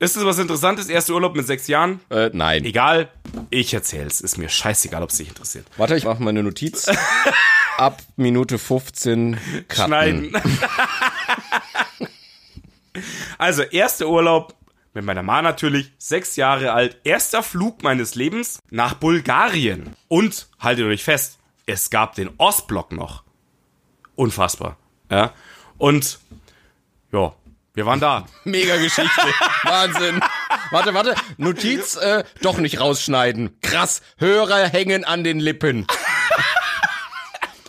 Ist das was Interessantes? Erster Urlaub mit sechs Jahren? Äh, nein. Egal. Ich erzähl's. Ist mir scheißegal, ob es dich interessiert. Warte, ich mache meine Notiz. Ab Minute 15 cutten. Schneiden. also, erster Urlaub mit meiner Ma natürlich, sechs Jahre alt, erster Flug meines Lebens nach Bulgarien. Und, haltet euch fest, es gab den Ostblock noch. Unfassbar. Ja. Und, ja, wir waren da. Mega Geschichte. Wahnsinn. Warte, warte. Notiz, äh, doch nicht rausschneiden. Krass. Hörer hängen an den Lippen.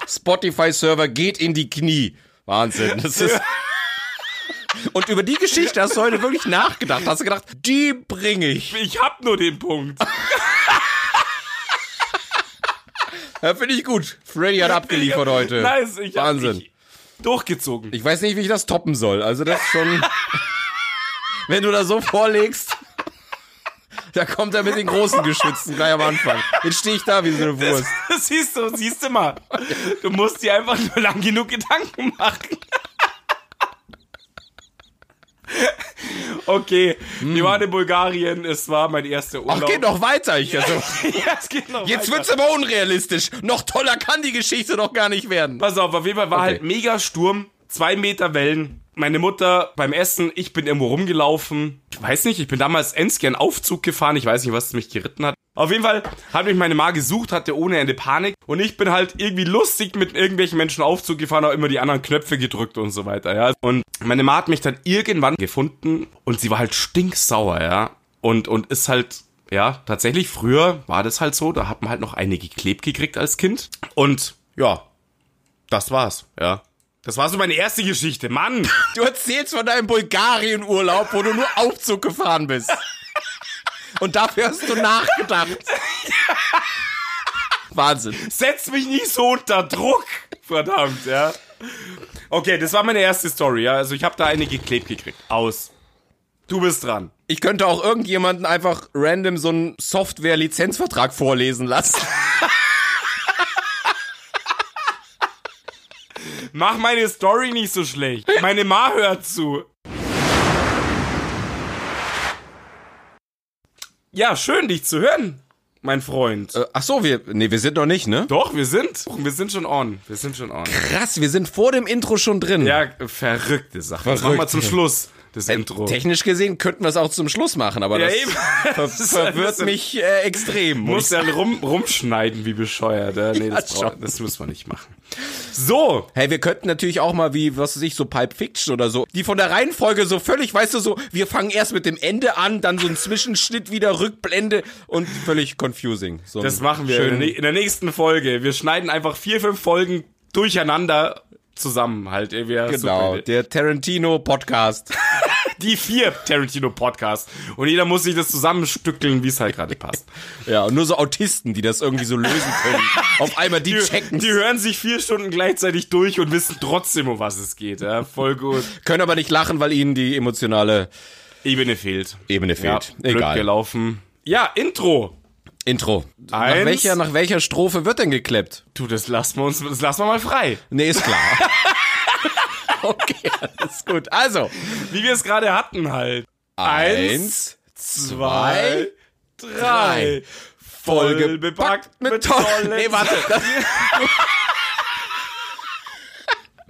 Spotify-Server geht in die Knie. Wahnsinn. Das ist. Und über die Geschichte hast du heute wirklich nachgedacht. Hast du gedacht, die bringe ich. Ich hab nur den Punkt. Ja, finde ich gut. Freddy hat abgeliefert heute. Nice, ich hab Wahnsinn. Ich durchgezogen. Ich weiß nicht, wie ich das toppen soll. Also das ist schon. wenn du da so vorlegst, da kommt er mit den großen Geschützen gleich am Anfang. Jetzt stehe ich da wie so eine Wurst. Das siehst du, siehst du mal. Du musst dir einfach nur lang genug Gedanken machen. Okay, wir waren in Bulgarien, es war mein erster Hm. Ach, Urlaub. geht noch weiter. Ich, also, ja, es geht noch jetzt weiter. wird's aber unrealistisch. Noch toller kann die Geschichte doch gar nicht werden. Pass auf, auf jeden Fall war Okay. halt mega Sturm, zwei Meter Wellen. Meine Mutter beim Essen, ich bin irgendwo rumgelaufen. Ich weiß nicht, ich bin damals Enski Aufzug gefahren. Ich weiß nicht, was mich geritten hat. Auf jeden Fall hat mich meine Ma gesucht, hatte ohne Ende Panik. Und ich bin halt irgendwie lustig mit irgendwelchen Menschen Aufzug gefahren, auch immer die anderen Knöpfe gedrückt und so weiter, ja. Und meine Ma hat mich dann irgendwann gefunden und sie war halt stinksauer, ja. Und, und ist halt, ja, tatsächlich früher war das halt so, da hat man halt noch eine geklebt gekriegt als Kind. Und ja, das war's, ja. Das war so meine erste Geschichte. Mann! Du erzählst von deinem Bulgarien-Urlaub, wo du nur Aufzug gefahren bist. Und dafür hast du nachgedacht. Wahnsinn. Setz mich nicht so unter Druck! Verdammt, ja. Okay, das war meine erste Story, ja. Also ich habe da eine geklebt gekriegt. Aus. Du bist dran. Ich könnte auch irgendjemanden einfach random so einen Software-Lizenzvertrag vorlesen lassen. Mach meine Story nicht so schlecht. Meine Ma hört zu. Ja, schön, dich zu hören, mein Freund. Äh, ach so, wir, nee, wir sind noch nicht, ne? Doch, wir sind. Wir sind schon on. Wir sind schon on. Krass, wir sind vor dem Intro schon drin. Ja, verrückte Sache. Das machen wir Verrückt. zum Schluss, das Intro. Technisch gesehen könnten wir es auch zum Schluss machen, aber Ja, das eben. ver Das verwirrt mich äh, extrem. muss Muss dann rum, rumschneiden wie bescheuert. Ja? Nee, das, Ja, brauch, schon. das müssen wir nicht machen. So, Hey, wir könnten natürlich auch mal wie, was weiß ich, so Pulp Fiction oder so, die von der Reihenfolge so völlig, weißt du, so, wir fangen erst mit dem Ende an, dann so ein Zwischenschnitt wieder, Rückblende und völlig confusing. So das machen wir in der nächsten Folge. Wir schneiden einfach vier, fünf Folgen durcheinander zusammen halt. Wir, Genau, der Tarantino-Podcast. Die vier Tarantino-Podcasts. Und jeder muss sich das zusammenstückeln, wie es halt gerade passt. ja, und nur so Autisten, die das irgendwie so lösen können. Auf einmal, die, Die, checken die hören sich vier Stunden gleichzeitig durch und wissen trotzdem, um was es geht. Ja, voll gut. können aber nicht lachen, weil ihnen die emotionale Ebene fehlt. Ebene Ja, fehlt. blöd Egal. gelaufen. Ja, Intro. Intro. Nach Eins. welcher, nach welcher Strophe wird denn geklappt? Du, das lassen wir uns, das lassen wir mal frei. Nee, ist klar. okay, alles gut. Also, Wie wir es gerade hatten halt. eins, zwei, drei. Voll bepackt mit toll. tollen Nee, warte.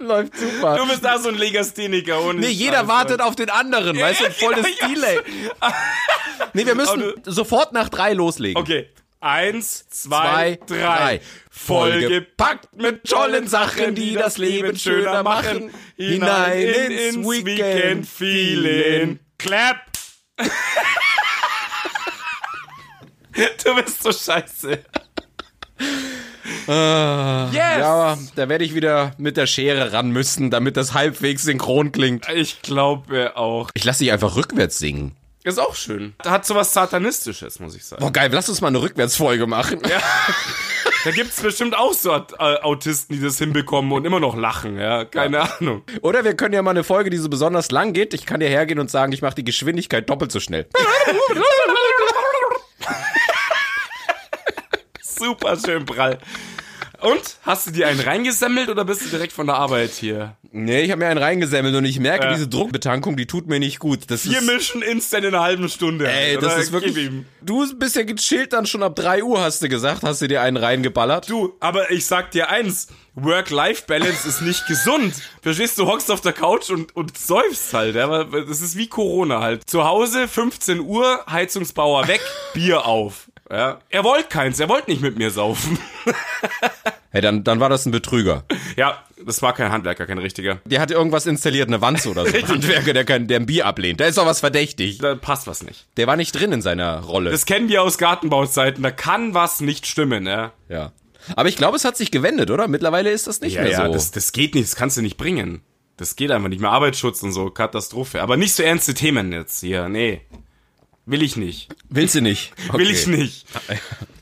Läuft super. Du bist da so ein Legastheniker ohne. Nee, jeder wartet auf den anderen, weißt du, ja, voll das genau, Delay. Nee, wir müssen sofort nach drei loslegen. Okay. Eins, Zwei, zwei, drei. Vollgepackt mit tollen Sachen, die das Leben schöner machen. Hinein ins Weekend Feeling. Clap. Du bist so scheiße. Yes! Ja, da werde ich wieder mit der Schere ran müssen, damit das halbwegs synchron klingt. Ich glaube auch. Ich lasse dich einfach rückwärts singen. Ist auch schön. Hat so was Satanistisches, muss ich sagen. Boah, geil, lass uns mal eine Rückwärtsfolge machen. Ja. Da gibt's bestimmt auch so äh, Autisten, die das hinbekommen und immer noch lachen, ja. Keine Ahnung. Oder wir können ja mal eine Folge, die so besonders lang geht. Ich kann dir hergehen und sagen, ich mache die Geschwindigkeit doppelt so schnell. Super schön prall. Und? Hast du dir einen reingesammelt oder bist du direkt von der Arbeit hier? Nee, ich habe mir einen reingesammelt und ich merke, Ja. diese Druckbetankung, die tut mir nicht gut. Das Vier ist, Mischen instant in einer halben Stunde. ey, das ist wirklich, du bist ja gechillt dann schon ab 3 Uhr, hast du gesagt, hast du dir einen reingeballert. Du, aber ich sag dir eins, Work-Life-Balance ist nicht gesund. Verstehst du, hockst auf der Couch und, und säufst halt. Ja? Das ist wie Corona halt. Zu Hause, 15 Uhr, Heizungsbauer weg, Bier auf. Ja? Er wollte keins, er wollte nicht mit mir saufen. Hey, dann, dann war das ein Betrüger. ja, das war kein Handwerker, kein richtiger. Der hat irgendwas installiert, eine Wanze oder so. Handwerker, der, kein, der ein Bier ablehnt. Da ist doch was verdächtig. Da passt was nicht. Der war nicht drin in seiner Rolle. Das kennen wir aus Gartenbauzeiten, da kann was nicht stimmen, ja. ja. Aber ich glaube, es hat sich gewendet, oder? Mittlerweile ist das nicht Ja, mehr ja, so. das, das geht nicht, das kannst du nicht bringen. Das geht einfach nicht mehr. Arbeitsschutz und so, Katastrophe. Aber nicht so ernste Themen jetzt hier, nee. Will ich nicht. Willst du nicht? Will Okay. ich nicht.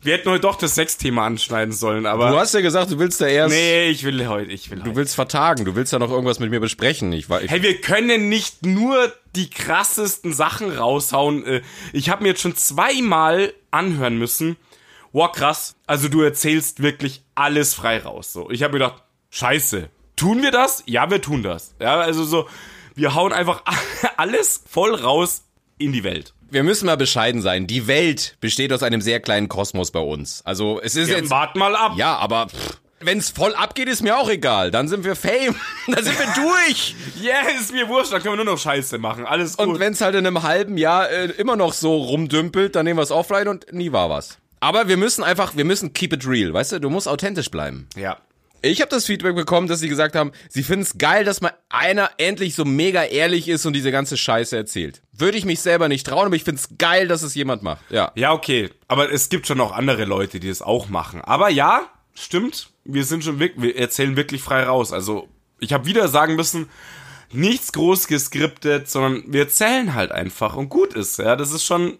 Wir hätten heute doch das Sexthema anschneiden sollen, aber. Du hast ja gesagt, du willst da erst. nee, ich will heute, ich will Du heute. willst vertagen, du willst ja noch irgendwas mit mir besprechen. Ich, ich, Hey, wir können nicht nur die krassesten Sachen raushauen. Äh, Ich habe mir jetzt schon zweimal anhören müssen. Wow, krass. Also du erzählst wirklich alles frei raus. So, ich habe mir gedacht, scheiße. Tun wir das? Ja, wir tun das. Ja, also so, wir hauen einfach alles voll raus in die Welt. Wir müssen mal bescheiden sein. Die Welt besteht aus einem sehr kleinen Kosmos bei uns. Also es ist Ja, jetzt. wart mal ab. Ja, aber wenn es voll abgeht, ist mir auch egal. Dann sind wir Fame. Dann sind wir durch. Ist mir wurscht, dann können wir nur noch Scheiße machen. Alles gut. Und wenn es halt in einem halben Jahr äh, immer noch so rumdümpelt, dann nehmen wir es offline und nie war was. Aber wir müssen einfach, wir müssen keep it real, weißt du? Du musst authentisch bleiben. ja. Ich habe das Feedback bekommen, dass sie gesagt haben, sie finden es geil, dass mal einer endlich so mega ehrlich ist und diese ganze Scheiße erzählt. Würde ich mich selber nicht trauen, aber ich find's geil, dass es jemand macht. Ja. Ja, okay. Aber es gibt schon auch andere Leute, die das auch machen. Aber ja, stimmt. Wir sind schon wirklich, wir erzählen wirklich frei raus. Also, ich habe wieder sagen müssen, nichts groß geskriptet, sondern wir erzählen halt einfach und gut ist. Ja, das ist schon.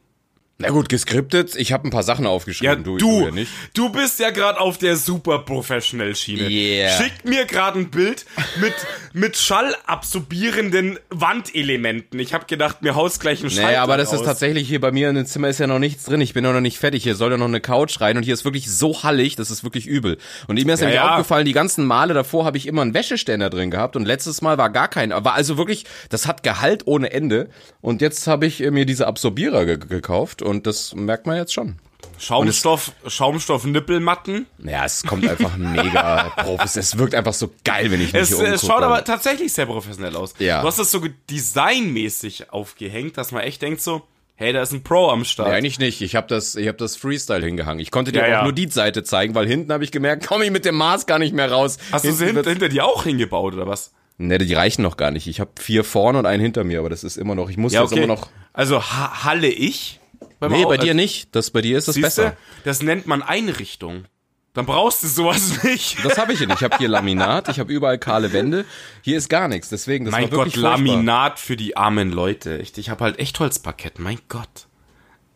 Na gut, geskriptet. Ich habe ein paar Sachen Ja, aufgeschrieben. du, du, du, ja nicht. bist ja gerade auf der super professionell Schiene. Yeah. Schickt mir gerade ein Bild mit mit schallabsorbierenden Wandelementen. Ich habe gedacht, mir haust gleich ein Schall. Naja, aber das ist aus. tatsächlich hier bei mir in dem Zimmer ist ja noch nichts drin. Ich bin ja noch nicht fertig. Hier soll ja noch eine Couch rein und hier ist wirklich so hallig, das ist wirklich übel. Und mir ist nämlich ja. aufgefallen, die ganzen Male davor habe ich immer einen Wäscheständer drin gehabt und letztes Mal war gar kein. War also wirklich, das hat Gehalt ohne Ende. Und jetzt habe ich äh, mir diese Absorbierer ge gekauft und das merkt man jetzt schon. Schaumstoff, Schaumstoff Nippelmatten. Ja, es kommt einfach mega profis. Es wirkt einfach so geil, wenn ich mich Es, hier es schaut aber tatsächlich sehr professionell aus. Ja. Du hast das so designmäßig aufgehängt, dass man echt denkt so, hey, da ist ein Pro am Start. Nee, eigentlich nicht. Ich habe das, ich habe das Freestyle hingehangen. Ich konnte dir Ja, auch ja. nur die Seite zeigen, weil hinten habe ich gemerkt, komme ich mit dem Maß gar nicht mehr raus. Hast du sie Hinten hinter, hinter dir auch hingebaut oder was? Ne, die reichen noch gar nicht. Ich habe vier vorne und einen hinter mir, aber das ist immer noch. Ich muss jetzt immer noch. Also ha halle ich? Beim Nee, Au- bei dir nicht. Das bei dir ist das Siehste, besser. das nennt man Einrichtung. Dann brauchst du sowas nicht. Das habe ich hier nicht. Ich habe hier Laminat, ich habe überall kahle Wände. Hier ist gar nichts. Deswegen, das mein war Gott, furchtbar. Laminat für die armen Leute. Ich, ich habe halt Echtholzparkett, mein Gott.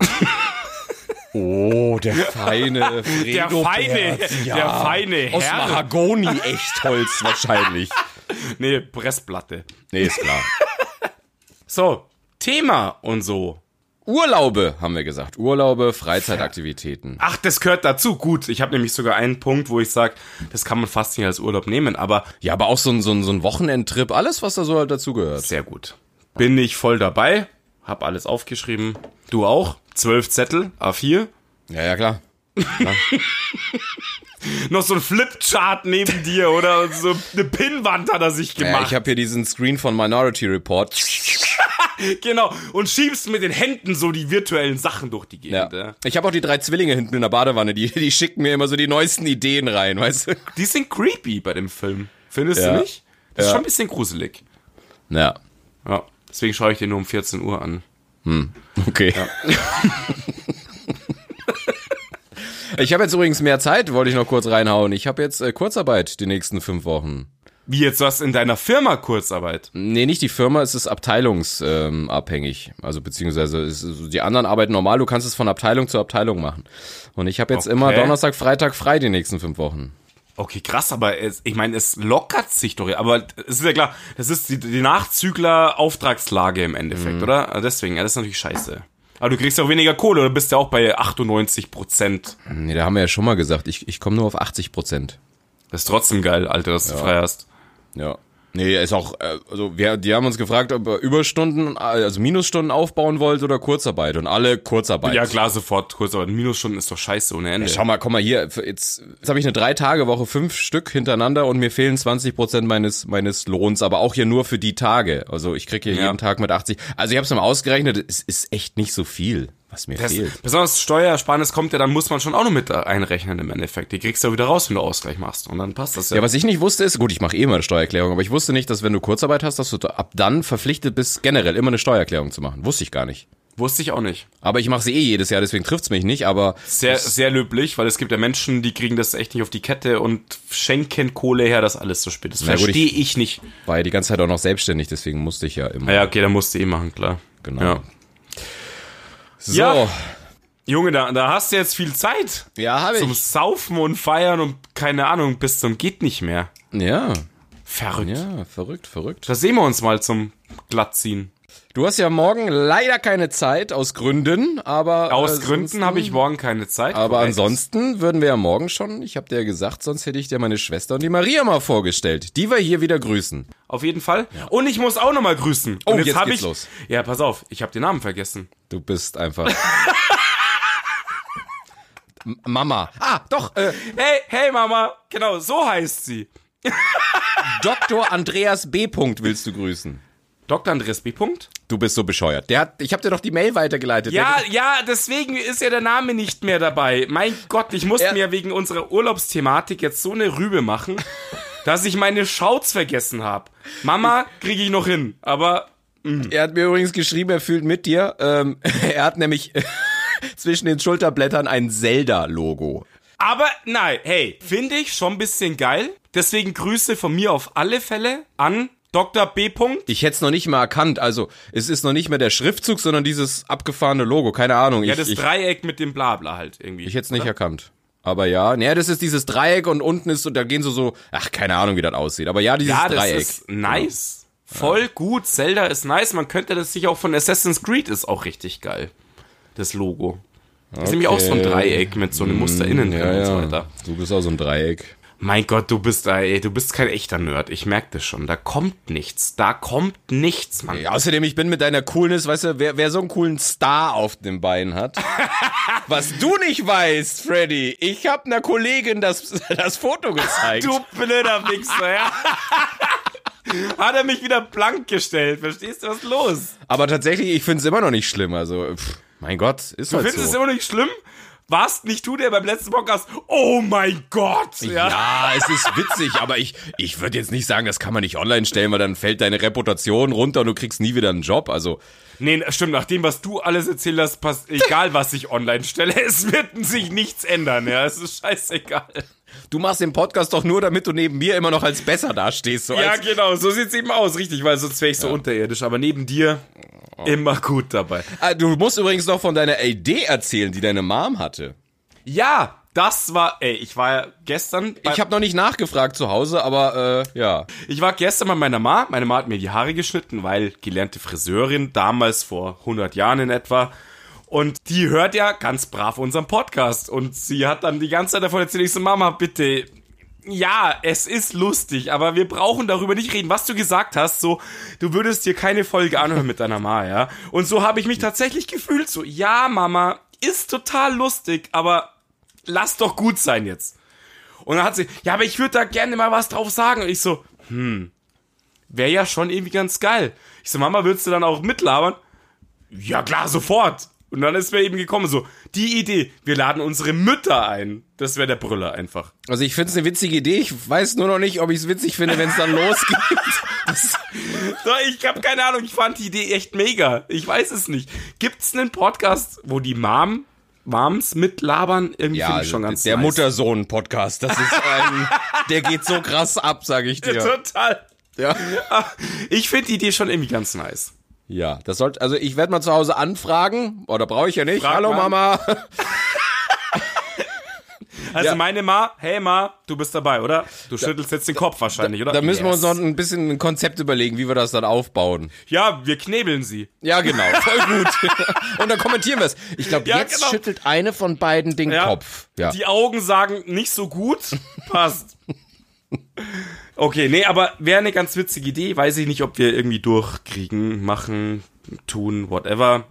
Oh, der feine Der Fredo feine, Perz, ja. der feine Aus Herr. Mahagoni Echtholz wahrscheinlich. Nee, Pressplatte. Nee, ist klar. So, Thema und so. Urlaube, haben wir gesagt. Urlaube, Freizeitaktivitäten. Ach, das gehört dazu. Gut, ich habe nämlich sogar einen Punkt, wo ich sage, das kann man fast nicht als Urlaub nehmen, aber Ja, aber auch so ein, so ein, so ein Wochenendtrip, alles, was da so halt dazugehört. sehr gut. Bin ich voll dabei, hab alles aufgeschrieben. Du auch? Zwölf Zettel, A4. Ja, ja, klar. Noch so ein Flipchart neben dir oder so eine Pinnwand hat er sich Ja, gemacht. ich habe hier diesen Screen von Minority Report. genau. Und schiebst mit den Händen so die virtuellen Sachen durch die Ja. Gegend. Ja. Ich habe auch die drei Zwillinge hinten in der Badewanne, die, die schicken mir immer so die neuesten Ideen rein, weißt du? Die sind creepy bei dem Film. Findest Ja. du nicht? Das ist Ja. schon ein bisschen gruselig. Ja, Ja. Deswegen schaue ich den nur um 14 Uhr an. okay. ich habe jetzt übrigens mehr Zeit, wollte ich noch kurz reinhauen. Ich habe jetzt äh, Kurzarbeit die nächsten fünf Wochen. Wie jetzt was in deiner Firma Kurzarbeit? Nee, nicht die Firma, es ist abteilungsabhängig. Ähm, also beziehungsweise ist, die anderen arbeiten normal, du kannst es von Abteilung zu Abteilung machen. Und ich habe jetzt Okay. immer Donnerstag, Freitag frei die nächsten fünf Wochen. Okay, krass, aber es, ich meine, es lockert sich doch. Aber es ist ja klar, das ist die, die Nachzügler-Auftragslage im Endeffekt, oder? Also Deswegen, ja, das ist natürlich scheiße. Aber du kriegst ja auch weniger Kohle, oder bist ja auch bei 98 Prozent. Nee, da haben wir ja schon mal gesagt, ich, ich komme nur auf 80 Prozent. Das ist trotzdem geil, Alter, dass du frei hast. Ja. Nee, ist auch, äh, also wir, die haben uns gefragt, ob ihr Überstunden, also Minusstunden aufbauen wollt oder Kurzarbeit und alle Kurzarbeit. Ja, klar, sofort kurz, aber Minusstunden ist doch scheiße ohne Ende. Schau mal, komm mal hier, jetzt, jetzt habe ich eine Drei-Tage-Woche, fünf Stück hintereinander und mir fehlen 20 Prozent meines, meines Lohns, aber auch hier nur für die Tage. Also ich kriege hier Ja. jeden Tag mit 80. Also ich habe es mal ausgerechnet, es ist echt nicht so viel, was mir Das, fehlt. besonders Steuersparnis kommt ja, dann muss man schon auch noch mit einrechnen im Endeffekt. Die kriegst du wieder raus, wenn du Ausgleich machst. Und dann passt das ja. Ja, was ich nicht wusste ist, gut, ich mache eh mal eine Steuererklärung, aber ich wusste nicht, dass wenn du Kurzarbeit hast, dass du ab dann verpflichtet bist, generell immer eine Steuererklärung zu machen. Wusste ich gar nicht. Wusste ich auch nicht. Aber ich mache sie eh jedes Jahr, deswegen trifft's mich nicht, aber Sehr, sehr löblich, weil es gibt ja Menschen, die kriegen das echt nicht auf die Kette und schenken Kohle her, dass alles so spät ist. Verstehe ich- ich, nicht. war ja die ganze Zeit auch noch selbstständig, deswegen musste ich ja immer. Naja, okay, dann musst du eh machen, klar. Genau. Ja. So, Ja. Junge, da, da hast du jetzt viel Zeit. ja habe Zum ich. Saufen und Feiern und keine Ahnung, bis zum geht nicht mehr. Ja, Verrückt. ja, verrückt, verrückt. Da sehen wir uns mal zum Glattziehen. Du hast ja morgen leider keine Zeit aus Gründen, aber Aus äh, Gründen habe ich morgen keine Zeit. Aber korrekt. ansonsten würden wir ja morgen schon, ich habe dir ja gesagt, sonst hätte ich dir meine Schwester und die Maria mal vorgestellt, die wir hier wieder grüßen. Auf jeden Fall. Und ich muss auch nochmal grüßen. Oh, und jetzt hab geht's ich, los. Ja, pass auf, ich habe den Namen vergessen. Du bist einfach. Mama. Ah, doch, äh, Hey, hey Mama, genau, so heißt sie. Dr. Andreas B. Punkt willst du grüßen. Dr. Andreas B. Punkt? Du bist so bescheuert. Der hat, ich habe dir doch die Mail weitergeleitet. Ja, Der, ja, deswegen ist ja der Name nicht mehr dabei. Mein Gott, ich musste mir wegen unserer Urlaubsthematik jetzt so eine Rübe machen, dass ich meine Shouts vergessen habe. Mama kriege ich noch hin, aber er hat mir übrigens geschrieben, er fühlt mit dir. Ähm, er hat nämlich zwischen den Schulterblättern ein Zelda-Logo. aber nein, hey, finde ich schon ein bisschen geil. Deswegen Grüße von mir auf alle Fälle an Dr. B. Punkt. Ich hätte es noch nicht mal erkannt. Also, es ist noch nicht mehr der Schriftzug, sondern dieses abgefahrene Logo. Keine Ahnung. Ja, ich das ich, Dreieck mit dem Blabla halt irgendwie. ich hätte es nicht erkannt. Aber ja, naja, das ist dieses Dreieck und unten ist und da gehen so so, ach, keine Ahnung, wie das aussieht. Aber ja, dieses ja, das Dreieck. ist nice. Voll gut. Zelda ist nice. Man könnte das sich auch von Assassin's Creed ist auch richtig geil. Das Logo. Das ist nämlich auch so ein. Dreieck mit so einem Muster innen drin ja, und so ja. weiter. Du bist auch so ein Dreieck. Mein Gott, du bist da, ey, du bist kein echter Nerd. Ich merke das schon. Da kommt nichts. Da kommt nichts, Mann. Ja, außerdem, ich bin mit deiner Coolness, weißt du, wer, wer so einen coolen Star auf dem Bein hat. Was du nicht weißt, Freddy, ich hab einer Kollegin das, das Foto gezeigt. Du blöder Wichser, ja. Hat er mich wieder blank gestellt. Verstehst du, was ist los? Aber tatsächlich, ich find's immer noch nicht schlimm. Also, pff, mein Gott, ist Du halt findest es so. immer noch nicht schlimm? Warst nicht du, der beim letzten Podcast, oh mein Gott, ja. Ja, es ist witzig, aber ich, ich würde jetzt nicht sagen, das kann man nicht online stellen, weil dann fällt deine Reputation runter und du kriegst nie wieder einen Job. Also, Nee, stimmt, nach dem, was du alles erzählt hast, passt, egal was ich online stelle, es wird sich nichts ändern, ja, es ist scheißegal. Du machst den Podcast doch nur, damit du neben mir immer noch als besser dastehst. So Ja, als, genau, so sieht's eben aus, richtig, weil sonst wäre ich so unterirdisch, aber neben dir immer gut dabei. Ah, du musst übrigens noch von deiner Idee erzählen, die deine Mom hatte. Ja, das war, ey, ich war ja gestern, Ich habe noch nicht nachgefragt zu Hause, aber äh, ja. ich war gestern bei meiner Ma, meine Ma hat mir die Haare geschnitten, weil gelernte Friseurin, damals vor 100 Jahren in etwa, und die hört ja ganz brav unseren Podcast und sie hat dann die ganze Zeit davon erzählt, ich so, Mama, bitte, ja, es ist lustig, aber wir brauchen darüber nicht reden. Was du gesagt hast, so, du würdest dir keine Folge anhören mit deiner Ma, ja? Und so habe ich mich tatsächlich gefühlt, so, ja, Mama, ist total lustig, aber lass doch gut sein jetzt. Und dann hat sie, ja, aber ich würde da gerne mal was drauf sagen. Und ich so, hm, wäre ja schon irgendwie ganz geil. Ich so, Mama, würdest du dann auch mitlabern? Ja, klar, sofort. Und dann ist mir eben gekommen, so, die Idee, wir laden unsere Mütter ein. Das wäre der Brüller einfach. Also ich finde es eine witzige Idee. Ich weiß nur noch nicht, ob ich es witzig finde, wenn es dann losgeht. Das, So, ich habe keine Ahnung, ich fand die Idee echt mega. Ich weiß es nicht. Gibt's einen Podcast, wo die Mom, Moms mitlabern? Irgendwie ja, finde ich schon also ganz der nice. Mutter-Sohn-Podcast. Das ist ein, der geht so krass ab, sage ich dir. Total. Ja. Ich finde die Idee schon irgendwie ganz nice. Ja, das sollte, also ich werde mal zu Hause anfragen, oder brauche ich ja nicht. Frag Hallo mal. Mama. Also Ja. meine Ma, hey Ma, du bist dabei, oder? Du schüttelst jetzt den Kopf wahrscheinlich, oder? Da müssen wir uns Yes. noch ein bisschen ein Konzept überlegen, wie wir das dann aufbauen. Ja, wir knebeln sie. Ja, genau, voll gut. Und dann kommentieren wir es. Ich glaube, Ja, jetzt genau. schüttelt eine von beiden den Ja. Kopf. Ja. Die Augen sagen nicht so gut. Passt. Okay, nee, aber wäre eine ganz witzige Idee. Weiß ich nicht, ob wir irgendwie durchkriegen, machen, tun, whatever.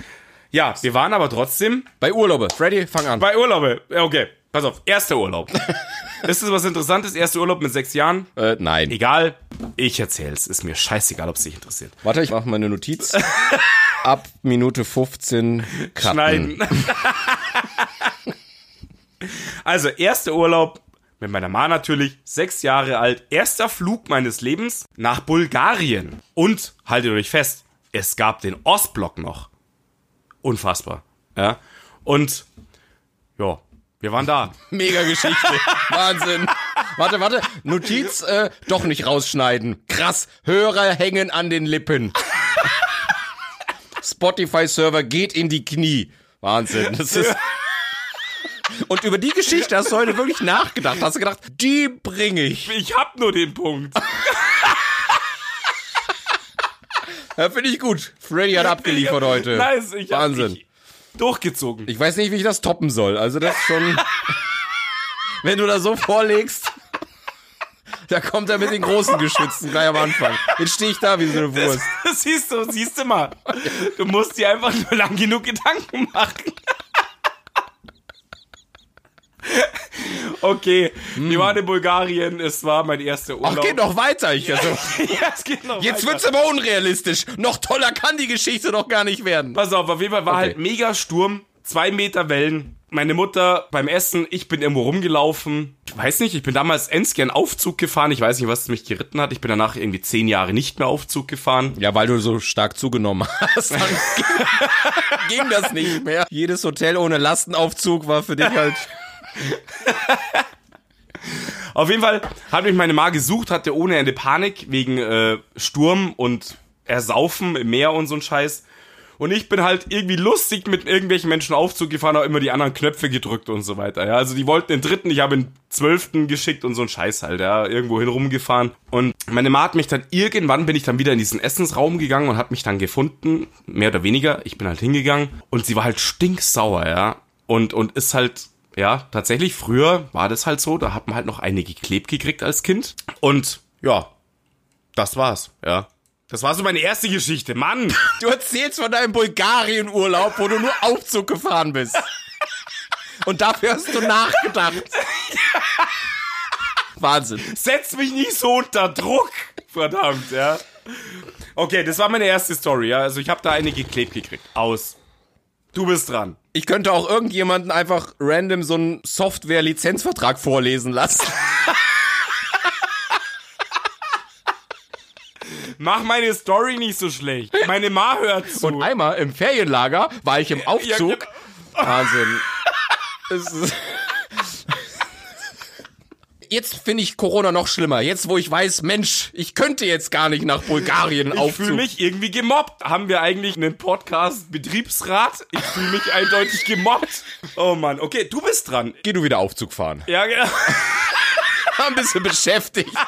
Ja, wir waren aber trotzdem Bei Urlaube. Freddy, fang an. bei Urlaube. Okay, pass auf. Erster Urlaub. ist das was Interessantes? Erster Urlaub mit sechs Jahren? Äh, nein. Egal. Ich erzähl's. Ist mir scheißegal, ob es dich interessiert. Warte, ich mache mal eine Notiz. Ab Minute 15 cutten. Schneiden. also, erster Urlaub mit meiner Ma natürlich, sechs Jahre alt, erster Flug meines Lebens nach Bulgarien. Und, haltet euch fest, es gab den Ostblock noch. Unfassbar. Ja. Und, ja, wir waren da. Mega Geschichte. Wahnsinn. Warte, warte. Notiz, äh, doch nicht rausschneiden. Krass. Hörer hängen an den Lippen. Spotify-Server geht in die Knie. Wahnsinn. Das ist. Und über die Geschichte hast du heute wirklich nachgedacht. Hast du gedacht, die bringe ich. Ich hab nur den Punkt. Ja, finde ich gut. Freddy hat abgeliefert heute. Nice, ich Wahnsinn. Ich durchgezogen. Ich weiß nicht, wie ich das toppen soll. Also das ist schon. wenn du da so vorlegst, da kommt er mit den großen Geschützen gleich am Anfang. Jetzt stehe ich da wie so eine Wurst. siehst du, siehst du mal. Du musst dir einfach nur lang genug Gedanken machen. Okay, wir waren in Bulgarien, es war mein erster Ach, Urlaub. geht noch weiter. Ich, also, ja, es geht noch jetzt weiter. wird's aber unrealistisch. Noch toller kann die Geschichte doch gar nicht werden. Pass auf, auf jeden Fall war halt mega Sturm, zwei Meter Wellen. Meine Mutter beim Essen, ich bin irgendwo rumgelaufen. Ich weiß nicht, ich bin damals Enskern Aufzug gefahren. Ich weiß nicht, was mich geritten hat. Ich bin danach irgendwie zehn Jahre nicht mehr Aufzug gefahren. Ja, weil du so stark zugenommen hast, dann ging, ging das nicht mehr. Jedes Hotel ohne Lastenaufzug war für dich halt. Auf jeden Fall hat mich meine Ma gesucht, hatte ohne Ende Panik wegen äh, Sturm und Ersaufen im Meer und so ein Scheiß. Und ich bin halt irgendwie lustig mit irgendwelchen Menschen Aufzug gefahren, auch immer die anderen Knöpfe gedrückt und so weiter. Ja, also die wollten den dritten, ich habe den zwölften geschickt und so ein Scheiß halt, ja, irgendwo hin rumgefahren. Und meine Ma hat mich dann irgendwann bin ich dann wieder in diesen Essensraum gegangen und hat mich dann gefunden, mehr oder weniger. Ich bin halt hingegangen und sie war halt stinksauer, ja. Und, und ist halt ja, tatsächlich, früher war das halt so, da hat man halt noch eine geklebt gekriegt als Kind. Und ja, das war's, ja. Das war so meine erste Geschichte, Mann! Du erzählst von deinem Bulgarien-Urlaub, wo du nur Aufzug gefahren bist. Und dafür hast du nachgedacht. Wahnsinn. Setz mich nicht so unter Druck! Verdammt, ja. Okay, das war meine erste Story, ja. Also ich habe da eine geklebt gekriegt. Aus. Du bist dran. Ich könnte auch irgendjemanden einfach random so einen Software-Lizenzvertrag vorlesen lassen. Mach meine Story nicht so schlecht. Meine Ma hört zu. Und einmal im Ferienlager war ich im Aufzug. Ja, genau. Wahnsinn. Es ist- Jetzt finde ich Corona noch schlimmer. Jetzt, wo ich weiß, Mensch, ich könnte jetzt gar nicht nach Bulgarien Ich Aufzug. fühle mich irgendwie gemobbt. Haben wir eigentlich einen Podcast Betriebsrat? Ich fühle mich eindeutig gemobbt. Oh Mann, okay, du bist dran. Geh du wieder Aufzug fahren. Ja, genau. Ein bisschen beschäftigt.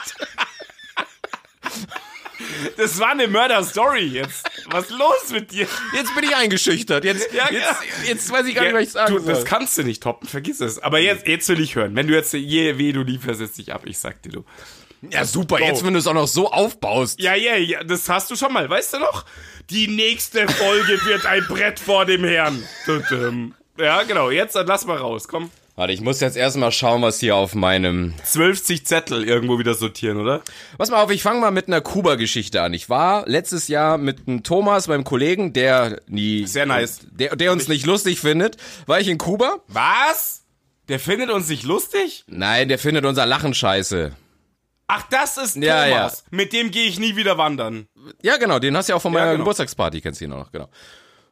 Das war eine Mörder-Story jetzt. Was ist los mit dir? Jetzt bin ich eingeschüchtert. Jetzt, Ja, jetzt, ja. jetzt weiß ich gar nicht, was ich sagen du, soll. das kannst du nicht toppen, vergiss es. Aber jetzt, jetzt will ich hören. Wenn du jetzt je weh, du lieferst jetzt dich ab, ich sag dir du. ja, super. Jetzt, wenn du es auch noch so aufbaust. Ja, ja, ja, das hast du schon mal, weißt du noch? Die nächste Folge wird ein Brett vor dem Herrn. Ja, genau, jetzt lass mal raus, komm. Warte, ich muss jetzt erstmal schauen, was hier auf meinem 12 Zettel irgendwo wieder sortieren, oder? Pass mal auf, ich fange mal mit einer Kuba-Geschichte an. Ich war letztes Jahr mit einem Thomas, meinem Kollegen, der nie. Sehr nice. Der, der uns nicht lustig findet. War ich in Kuba? Was? Der findet uns nicht lustig? Nein, der findet unser Lachen scheiße. Ach, das ist Ja, Thomas. Mit dem gehe ich nie wieder wandern. Ja, genau, den hast du ja auch von meiner genau. Geburtstagsparty, kennst du ihn auch noch, genau.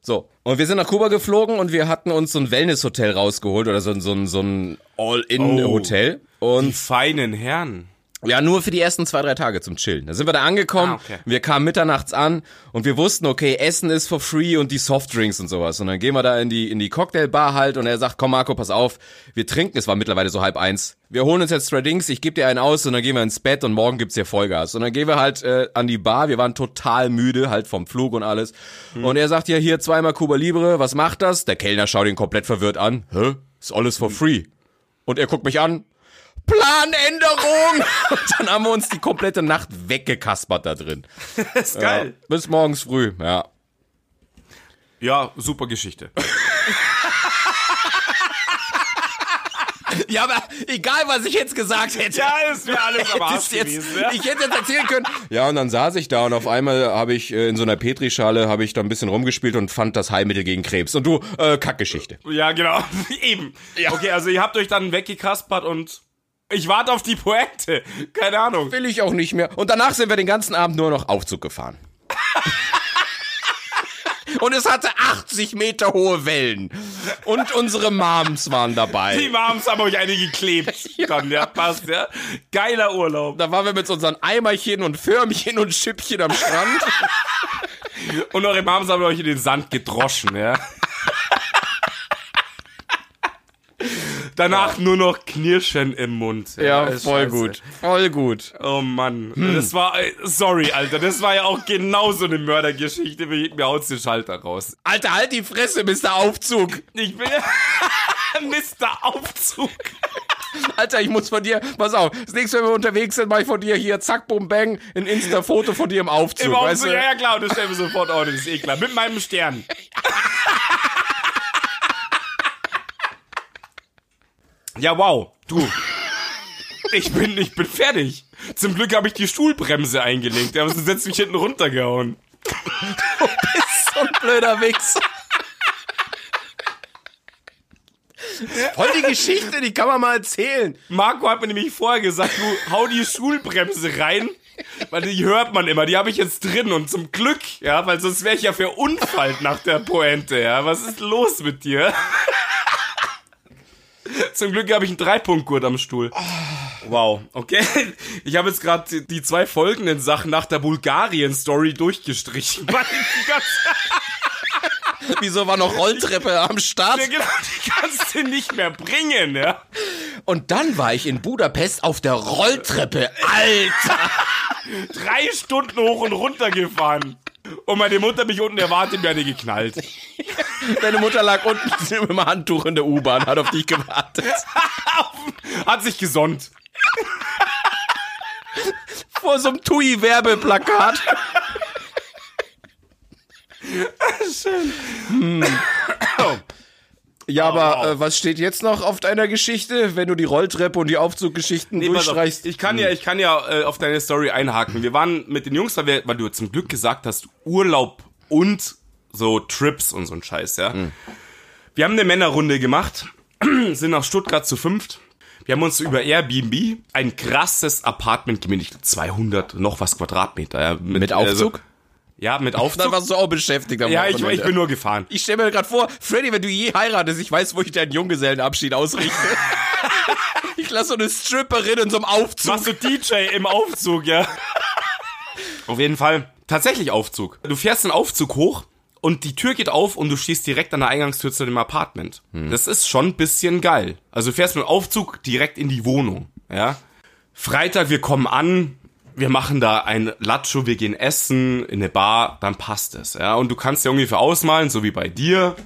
So, und wir sind nach Kuba geflogen und wir hatten uns so ein Wellness-Hotel rausgeholt oder so, ein- so ein, so ein All-In-Hotel. Die Und feinen Herren. Ja, nur für die ersten zwei, drei Tage zum Chillen. Da sind wir da angekommen, Ah, okay. wir kamen mitternachts an und wir wussten, okay, Essen ist for free und die Softdrinks und sowas. Und dann gehen wir da in die, in die Cocktailbar halt und er sagt, komm Marco, pass auf, wir trinken, es war mittlerweile so halb eins. Wir holen uns jetzt drei Drinks, ich gebe dir einen aus und dann gehen wir ins Bett und morgen gibt's hier Vollgas. Und dann gehen wir halt äh, an die Bar, wir waren total müde, halt vom Flug und alles. Und er sagt ja, hier zweimal Cuba Libre, was macht das? Der Kellner schaut ihn komplett verwirrt an. Hä? Ist alles for free. Und er guckt mich an, Planänderung! Und dann haben wir uns die komplette Nacht weggekaspert da drin. ist geil. Ja, bis morgens früh, ja. Ja, super Geschichte. Ja, aber egal, was ich jetzt gesagt hätte. Ja, ist mir alles am Arsch jetzt, gewesen, ja. Ich hätte jetzt erzählen können. Ja, und dann saß ich da und auf einmal habe ich äh, in so einer Petrischale habe ich da ein bisschen rumgespielt und fand das Heilmittel gegen Krebs. Und du, äh, Kackgeschichte. Ja, genau. Eben. Okay, also ihr habt euch dann weggekaspert und ich warte auf die Pointe. Keine Ahnung. Will ich auch nicht mehr. Und danach sind wir den ganzen Abend nur noch Aufzug gefahren. Und es hatte 80 Meter hohe Wellen. Und unsere Moms waren dabei. Die Moms haben euch eine geklebt. Dann, ja, passt, ja. Geiler Urlaub. Da waren wir mit unseren Eimerchen und Förmchen und Schüppchen am Strand. Und eure Moms haben euch in den Sand gedroschen, ja. Danach nur noch Knirschen im Mund. Ja, ist voll scheiße. gut. Voll gut. Oh Mann. Das war, äh, sorry, Alter, das war ja auch genauso eine Mördergeschichte. Mir mir haut's den Schalter raus. Alter, halt die Fresse, Mr. Aufzug. Ich bin Mr. Aufzug. Alter, ich muss von dir, pass auf, das nächste Mal, wenn wir unterwegs sind, mach ich von dir hier, zack, bum, bang, ein Insta-Foto von dir im Aufzug, Im weißt Aufzug, du? ja, ja, klar, und das stellen wir sofort auch, das ist eh klar. Mit meinem Stern. Ja, wow. Du. Ich bin, ich bin fertig. Zum Glück habe ich die Stuhlbremse eingelegt, aber sonst setzt mich hinten runtergehauen. So ein blöder Wichs. Voll die Geschichte, die kann man mal erzählen. Marco hat mir nämlich vorher gesagt, du hau die Schulbremse rein, weil die hört man immer, die habe ich jetzt drin und zum Glück, ja, weil sonst wäre ich ja verunfallt nach der Pointe, ja. Was ist los mit dir? Zum Glück habe ich einen Dreipunktgurt am Stuhl. Wow, okay. Ich habe jetzt gerade die, zwei folgenden Sachen nach der Bulgarien-Story durchgestrichen. Wieso war noch Rolltreppe am Start? die kannst du nicht mehr bringen, ja. Und dann war ich in Budapest auf der Rolltreppe. Alter! drei Stunden hoch und runter gefahren. Und meine Mutter mich unten erwartet, mir eine geknallt. Deine Mutter lag unten mit dem Handtuch in der U-Bahn, hat auf dich gewartet. Hat sich gesonnt. Vor so einem TUI-Werbeplakat. Schön. Ja, aber wow. äh, was steht jetzt noch auf deiner Geschichte, wenn du die Rolltreppe und die Aufzuggeschichten Nee, auf, durchstreichst? ich kann ja, ich kann ja äh, auf deine Story einhaken. Wir waren mit den Jungs, weil du zum Glück gesagt hast, Urlaub und so Trips und so ein Scheiß, ja. Wir haben eine Männerrunde gemacht, sind nach Stuttgart zu fünft. Wir haben uns über Airbnb ein krasses Apartment gemietet, Ich glaub, 200 noch was Quadratmeter. Ja, Mit Aufzug? Also, ja, mit Dann Aufzug. warst du auch beschäftigt. am ja, ich, ich bin nur gefahren. Ich stell mir gerade vor, Freddy, wenn du je heiratest, ich weiß, wo ich deinen Junggesellenabschied ausrichte. ich lasse so eine Stripperin in so einem Aufzug. Machst du DJ im Aufzug, ja? Auf jeden Fall. Tatsächlich Aufzug. Du fährst den Aufzug hoch und die Tür geht auf und du stehst direkt an der Eingangstür zu dem Apartment. Das ist schon ein bisschen geil. Also du fährst mit dem Aufzug direkt in die Wohnung, ja? Freitag, wir kommen an, wir machen da ein Lacho, wir gehen essen in eine Bar, dann passt es, ja? Und du kannst dir ungefähr ausmalen, so wie bei dir.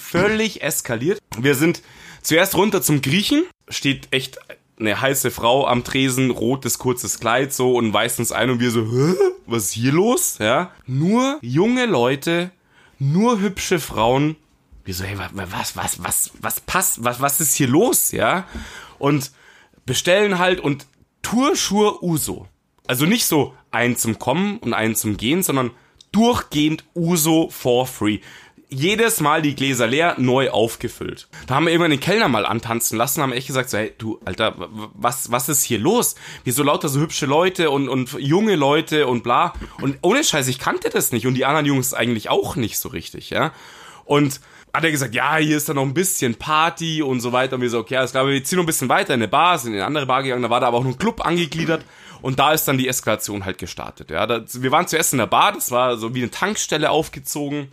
Völlig eskaliert. Wir sind zuerst runter zum Griechen, steht echt eine heiße Frau am Tresen, rotes kurzes Kleid so und weist uns ein und wir so, Hä? was ist hier los? Ja, nur junge Leute, nur hübsche Frauen. Wir so, hey, wa- wa- was, was, was, was passt, was, was ist hier los? Ja, und bestellen halt und Turschur Uso. Also nicht so einen zum Kommen und einen zum Gehen, sondern durchgehend Uso for free. Jedes Mal die Gläser leer, neu aufgefüllt. Da haben wir irgendwann den Kellner mal antanzen lassen, haben echt gesagt, so, hey, du, Alter, was, was ist hier los? Wieso lauter so hübsche Leute und, und junge Leute und bla. Und ohne Scheiß, ich kannte das nicht und die anderen Jungs eigentlich auch nicht so richtig, ja. Und hat er gesagt, ja, hier ist dann noch ein bisschen Party und so weiter. Und wir so, okay, alles klar, wir ziehen noch ein bisschen weiter in eine Bar, sind in eine andere Bar gegangen, da war da aber auch noch ein Club angegliedert. Und da ist dann die Eskalation halt gestartet. Ja, da, wir waren zuerst in der Bar, das war so wie eine Tankstelle aufgezogen,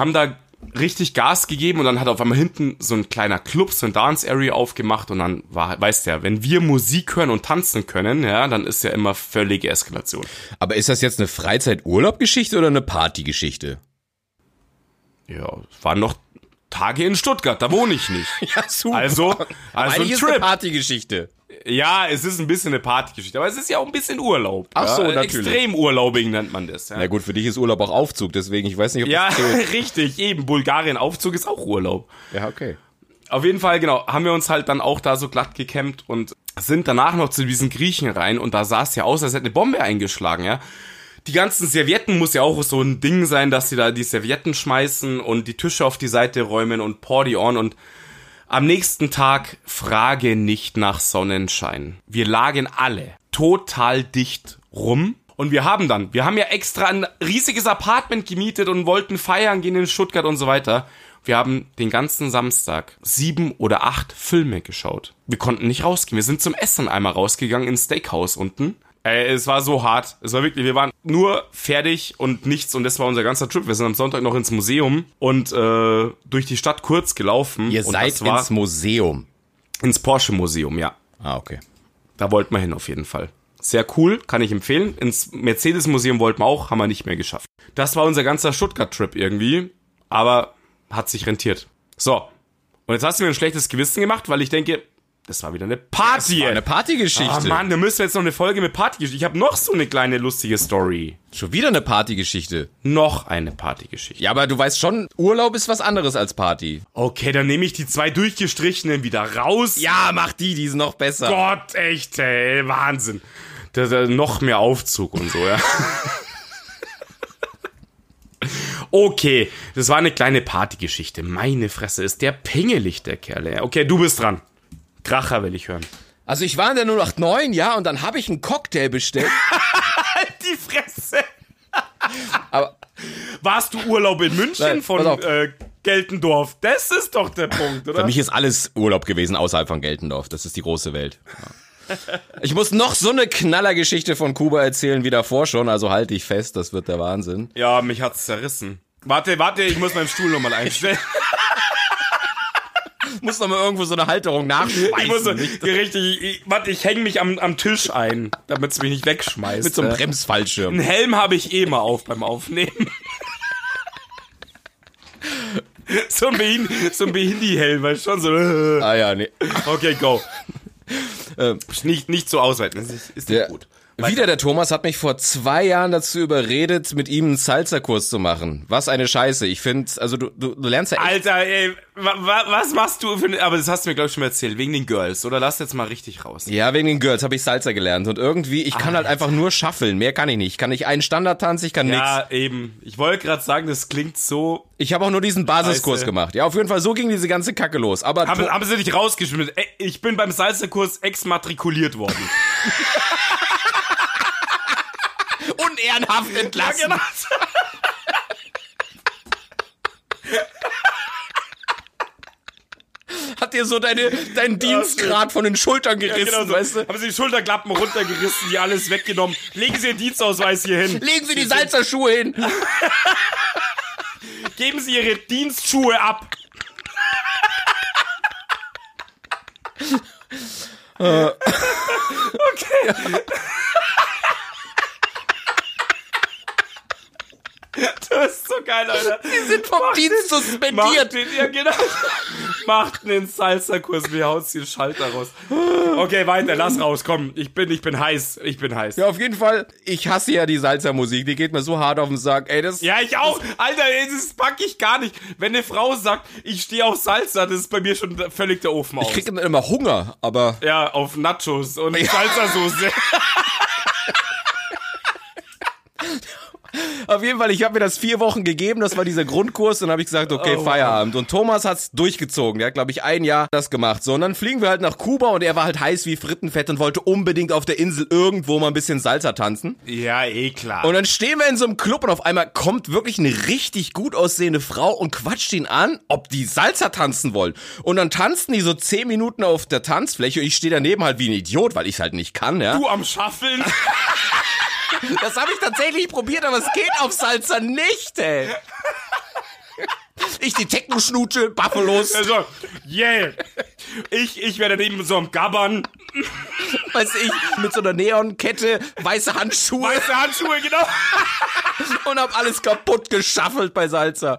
haben da richtig Gas gegeben und dann hat auf einmal hinten so ein kleiner Club, so ein Dance Area aufgemacht und dann war, weißt du ja, wenn wir Musik hören und tanzen können, ja, dann ist ja immer völlige Eskalation. Aber ist das jetzt eine Freizeit-Urlaub-Geschichte oder eine Party-Geschichte? Ja, es waren noch Tage in Stuttgart, da wohne ich nicht. Ja, super. Also, also ein eigentlich ist eine Trip. Party-Geschichte. Ja, es ist ein bisschen eine Partygeschichte, aber es ist ja auch ein bisschen Urlaub. Ach so, ja? natürlich. Extrem Urlaubing nennt man das. Ja, Na gut, für dich ist Urlaub auch Aufzug, deswegen, ich weiß nicht, ob ja das zählt. richtig, eben. Bulgarien-Aufzug ist auch Urlaub. Ja, okay. Auf jeden Fall, genau, haben wir uns halt dann auch da so glatt gekämmt und sind danach noch zu diesen Griechen rein und da sah es ja aus, als hätte eine Bombe eingeschlagen, ja. Die ganzen Servietten muss ja auch so ein Ding sein, dass sie da die Servietten schmeißen und die Tische auf die Seite räumen und Party on und am nächsten Tag frage nicht nach Sonnenschein. Wir lagen alle total dicht rum. Und wir haben dann, wir haben ja extra ein riesiges Apartment gemietet und wollten feiern gehen in Stuttgart und so weiter. Wir haben den ganzen Samstag sieben oder acht Filme geschaut. Wir konnten nicht rausgehen. Wir sind zum Essen einmal rausgegangen ins Steakhouse unten. Ey, es war so hart. Es war wirklich, wir waren nur fertig und nichts und das war unser ganzer Trip. Wir sind am Sonntag noch ins Museum und äh, durch die Stadt kurz gelaufen. Ihr und seid ins Museum. ins Porsche Museum, ja. Ah, okay. Da wollten wir hin auf jeden Fall. Sehr cool, kann ich empfehlen. Ins Mercedes Museum wollten wir auch, haben wir nicht mehr geschafft. Das war unser ganzer Stuttgart-Trip irgendwie, aber hat sich rentiert. So, und jetzt hast du mir ein schlechtes Gewissen gemacht, weil ich denke, das war wieder eine Party. Eine Partygeschichte. Ah Mann, da müssen wir jetzt noch eine Folge mit Partygeschichte. Ich habe noch so eine kleine lustige Story. Schon wieder eine Partygeschichte. Noch eine Partygeschichte. Ja, aber du weißt schon, Urlaub ist was anderes als Party. Okay, dann nehme ich die zwei durchgestrichenen wieder raus. Ja, mach die, die ist noch besser. Gott, echt, ey, Wahnsinn. Da, da, noch mehr Aufzug und so, ja. Okay, das war eine kleine Partygeschichte. Meine Fresse, ist der pingelig, der Kerl. ey. Okay, du bist dran. Kracher will ich hören. Also ich war in der 089, ja, und dann habe ich einen Cocktail bestellt. Halt die Fresse. aber Warst du Urlaub in München Nein, von äh, Geltendorf? Das ist doch der Punkt, oder? für mich ist alles Urlaub gewesen außerhalb von Geltendorf. Das ist die große Welt. Ja. Ich muss noch so eine Knallergeschichte von Kuba erzählen wie davor schon, also halte ich fest, das wird der Wahnsinn. ja, mich hat's zerrissen. Warte, warte, ich muss meinen Stuhl nochmal einstellen. Muss noch mal irgendwo so eine Halterung nachschmeißen. Ich muss so, nicht? richtig, ich, warte, ich hänge mich am, am Tisch ein, damit es mich nicht wegschmeißt. Mit so einem Bremsfallschirm. Einen Helm habe ich eh mal auf beim Aufnehmen. so ein, Behin so ein Behindi-Helm, weil schon so. äh. Ah ja, nee. Okay, go. nicht, nicht so ausweiten, das ist, ist nicht Der, gut. Wieder der Thomas hat mich vor zwei Jahren dazu überredet, mit ihm einen Salsa-Kurs zu machen. Was eine Scheiße. Ich finde, also du, du, du lernst ja echt Alter, ey, wa, wa, was machst du für eine, aber das hast du mir, glaube ich, schon mal erzählt, wegen den Girls, oder? Lass jetzt mal richtig raus. Ja, wegen den Girls habe ich Salsa gelernt und irgendwie, ich kann halt einfach nur schaffeln, mehr kann ich nicht. Ich kann nicht einen Standardtanz, ich kann nix. Ja, eben. Ich wollte gerade sagen, das klingt so. Ich habe auch nur diesen Basiskurs Scheiße. gemacht. Ja, auf jeden Fall, so ging diese ganze Kacke los. Aber Haben, haben sie dich rausgeschmissen? Ich bin beim Salzerkurs exmatrikuliert worden. unehrenhaft entlassen. genau. Hat dir so deine, deinen Dienstgrad von den Schultern gerissen, Genau so. weißt du? Haben sie die Schulterklappen runtergerissen, die alles weggenommen. Legen Sie Ihren Dienstausweis hier hin. Legen Sie die Salzerschuhe hin. Geben Sie Ihre Dienstschuhe ab. okay. Das ist so geil, Alter. Sie sind vom Dienst Macht suspendiert. den, ja, genau. Macht einen Salsa-Kurs, wir hauen den Schalter raus. Okay, weiter, lass raus, komm. Ich bin, ich bin heiß, ich bin heiß. Ja, auf jeden Fall, ich hasse ja die Salsa-Musik. Die geht mir so hart auf den Sack. Ey, das... Ja, ich auch. Alter, ey, das pack ich gar nicht. Wenn eine Frau sagt, ich stehe auf Salsa, das ist bei mir schon völlig der Ofen aus. Ich krieg dann immer Hunger, aber... ja, auf Nachos und Salsa-Soße. Auf jeden Fall, ich habe mir das vier Wochen gegeben, das war dieser Grundkurs, und dann habe ich gesagt, okay, Oh, Feierabend. Und Thomas hat's durchgezogen, der hat, glaube ich, ein Jahr das gemacht. So, und dann fliegen wir halt nach Kuba und er war halt heiß wie Frittenfett und wollte unbedingt auf der Insel irgendwo mal ein bisschen Salsa tanzen. ja, eh klar. Und dann stehen wir in so einem Club und auf einmal kommt wirklich eine richtig gut aussehende Frau und quatscht ihn an, ob die Salsa tanzen wollen. Und dann tanzen die so zehn Minuten auf der Tanzfläche und ich stehe daneben halt wie ein Idiot, weil ich halt nicht kann, ja. du am Schaffeln. Das habe ich tatsächlich probiert, aber es geht auf Salsa nicht, ey. Ich die Techno-Schnute, Buffalos, Also, yeah. Ich, ich werde daneben so am Gabbern. weiß ich, mit so einer Neonkette, weiße Handschuhe Weiße Handschuhe, genau. und hab alles kaputt geschaffelt bei Salsa.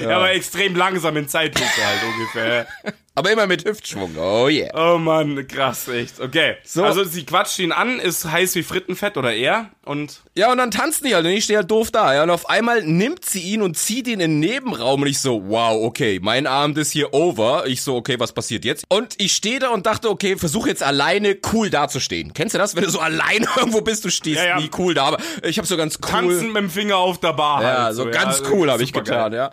Ja. Aber extrem langsam in Zeitlupe halt ungefähr. Aber immer mit Hüftschwung. Oh yeah. Oh Mann, krass, echt. Okay. So. Also sie quatscht ihn an, ist heiß wie Frittenfett oder er und Ja, und dann tanzen die halt und ich stehe halt doof da. Ja, und auf einmal nimmt sie ihn und zieht ihn in den Nebenraum und ich so, wow, okay, mein Abend ist hier over. Ich so, okay, was passiert jetzt? Und ich stehe da und dachte, okay, versuche jetzt alleine cool dazustehen. Kennst du das, wenn du so alleine irgendwo bist, du stehst Ja, ja. nie cool da, aber ich habe so ganz cool. tanzen mit dem Finger auf der Bar. Ja, halt, so ganz cool habe ich getan, ja.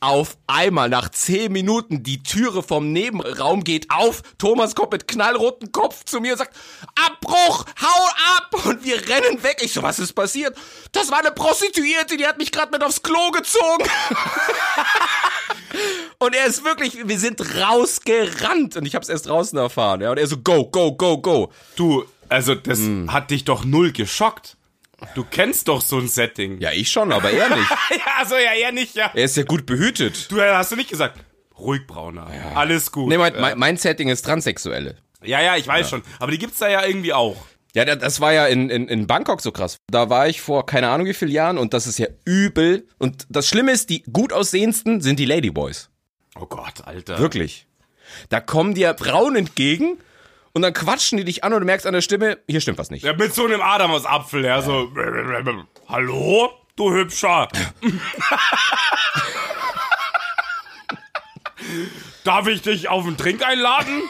Auf einmal, nach zehn Minuten, die Türe vom Nebenraum geht auf. Thomas kommt mit knallrotem Kopf zu mir und sagt, Abbruch, hau ab! Und wir rennen weg. Ich so, was ist passiert? Das war eine Prostituierte, die hat mich gerade mit aufs Klo gezogen. und er ist wirklich, wir sind rausgerannt. Und ich hab's erst draußen erfahren, ja. Und er so, go, go, go, go. Du, also das Hm. hat dich doch null geschockt. Du kennst doch so ein Setting. Ja, ich schon, aber er nicht. ja also ja, er nicht, ja. Er ist ja gut behütet. Du hast du nicht gesagt, ruhig, Brauner. Alles gut. Nee, mein, Äh, mein, Setting ist Transsexuelle. ja, ja, ich weiß schon. Aber die gibt's da ja irgendwie auch. Ja, da- das war ja in, in, in Bangkok so krass. Da war ich vor keine Ahnung wie vielen Jahren und das ist ja übel. Und das Schlimme ist, die gut aussehendsten sind die Ladyboys. Oh Gott, Alter. Wirklich. Da kommen dir Frauen entgegen und dann quatschen die dich an und du merkst an der Stimme, hier stimmt was nicht. Ja, mit so einem Adamsapfel, ja, so. Hallo, du Hübscher. Darf ich dich auf einen Trink einladen?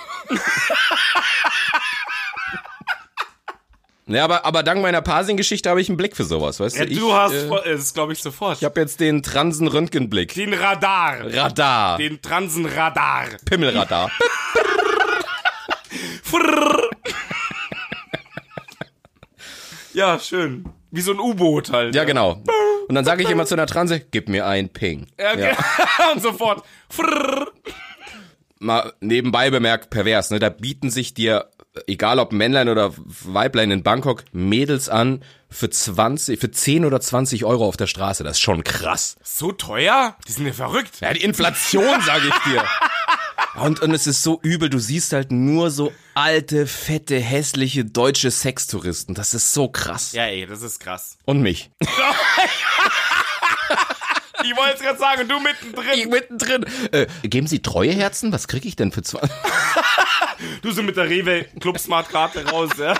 Ja, aber, aber dank meiner Parsing-Geschichte habe ich einen Blick für sowas, weißt Ja, du? du ich, hast, Äh, das glaube ich sofort. ich habe jetzt den Transen-Röntgenblick. den Radar. Radar. Den Transenradar. Pimmelradar. Ja, schön. Wie so ein U-Boot halt. Ja, genau. Und dann sage ich immer zu einer Transe, gib mir ein Ping. Ja, okay. Und sofort. Mal nebenbei bemerkt, pervers, ne? Da bieten sich dir, egal ob Männlein oder Weiblein in Bangkok, Mädels an für 20, für 10 oder 20 Euro auf der Straße. Das ist schon krass. So teuer? Die sind ja verrückt. Ja, die Inflation, sage ich dir. Und, und es ist so übel, du siehst halt nur so alte, fette, hässliche deutsche Sextouristen. Das ist so krass. Ja, ey, das ist krass. Und mich. Ich wollte es gerade sagen, und du mittendrin. mittendrin. Äh, geben Sie Treueherzen? Was krieg ich denn für zwei? Du so mit der Rewe Club Smart Karte raus, ja.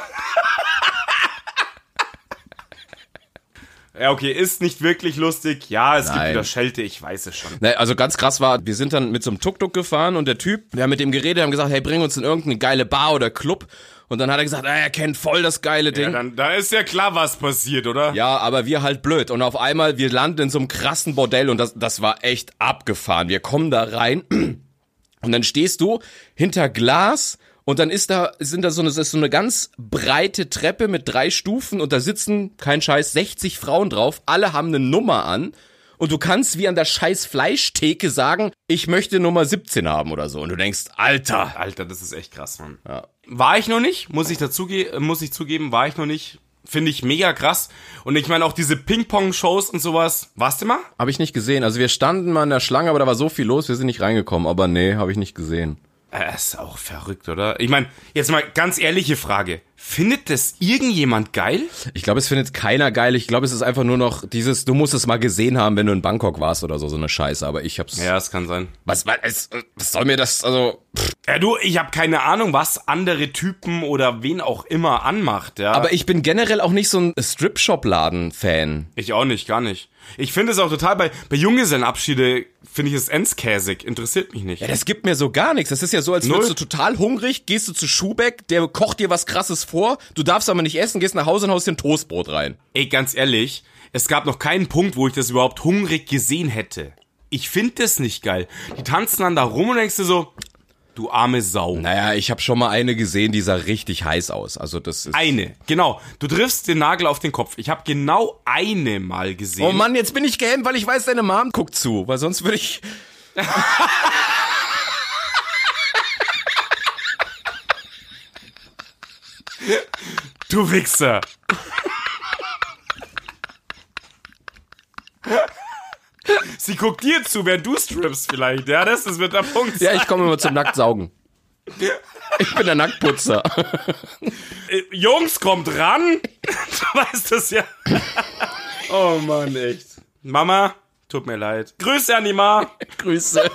Ja, okay, ist nicht wirklich lustig. Ja, es gibt Nein. wieder Schelte, ich weiß es schon. Ne, also ganz krass war, wir sind dann mit so einem Tuk-Tuk gefahren und der Typ, wir haben mit dem geredet, haben gesagt, hey, bring uns in irgendeine geile Bar oder Club. Und dann hat er gesagt, ah, er kennt voll das geile Ding. Ja, dann, da ist ja klar, was passiert, oder? Ja, aber wir halt blöd. Und auf einmal, wir landen in so einem krassen Bordell und das, das war echt abgefahren. Wir kommen da rein und dann stehst du hinter Glas und dann ist da, sind da so eine, ist so eine ganz breite Treppe mit drei Stufen und da sitzen, kein Scheiß, 60 Frauen drauf. Alle haben eine Nummer an. Und du kannst wie an der scheiß Fleischtheke sagen, ich möchte Nummer 17 haben oder so. Und du denkst, Alter. Alter, das ist echt krass, Mann. War ich noch nicht, muss ich dazu muss ich zugeben, war ich noch nicht. Finde ich mega krass. Und ich meine auch diese Ping-Pong-Shows und sowas. Warst du mal? Habe ich nicht gesehen. Also wir standen mal in der Schlange, aber da war so viel los, wir sind nicht reingekommen. Aber nee, habe ich nicht gesehen. Äh, ist auch verrückt, oder? Ich meine, jetzt mal ganz ehrliche Frage. Findet das irgendjemand geil? Ich glaube, es findet keiner geil. Ich glaube, es ist einfach nur noch dieses, du musst es mal gesehen haben, wenn du in Bangkok warst oder so, so eine Scheiße. Aber ich hab's. Ja, es kann sein. Was, was, was soll mir das, also. Pff. Ja, du, ich habe keine Ahnung, was andere Typen oder wen auch immer anmacht, ja. Aber ich bin generell auch nicht so ein Strip-Shop-Laden-Fan. ich auch nicht, gar nicht. Ich finde es auch total bei, bei Junggesellenabschiede finde ich es endskäsig. Interessiert mich nicht. Ja, das gibt mir so gar nichts. Das ist ja so, als Null. wärst du total hungrig, gehst du zu Schubeck, der kocht dir was krasses vor, du darfst aber nicht essen, gehst nach Hause und haust dir ein Toastbrot rein. Ey, ganz ehrlich, es gab noch keinen Punkt, wo ich das überhaupt hungrig gesehen hätte. Ich finde das nicht geil. Die tanzen dann da rum und denkst du so, du arme Sau. Naja, ich habe schon mal eine gesehen, die sah richtig heiß aus. Also das ist. Eine, genau. Du triffst den Nagel auf den Kopf. Ich habe genau eine mal gesehen. Oh Mann, jetzt bin ich gehemmt, weil ich weiß, deine Mom guckt zu, weil sonst würde ich. Du Wichser. Sie guckt dir zu, während du strippst vielleicht. Ja, das, das wird der Punkt. Ja, ich komme immer zum Nacktsaugen. Ich bin der Nacktputzer. Äh, Jungs, kommt ran. Du weißt das ja. Oh Mann, echt. Mama, tut mir leid. Grüße an die Ma. Grüße.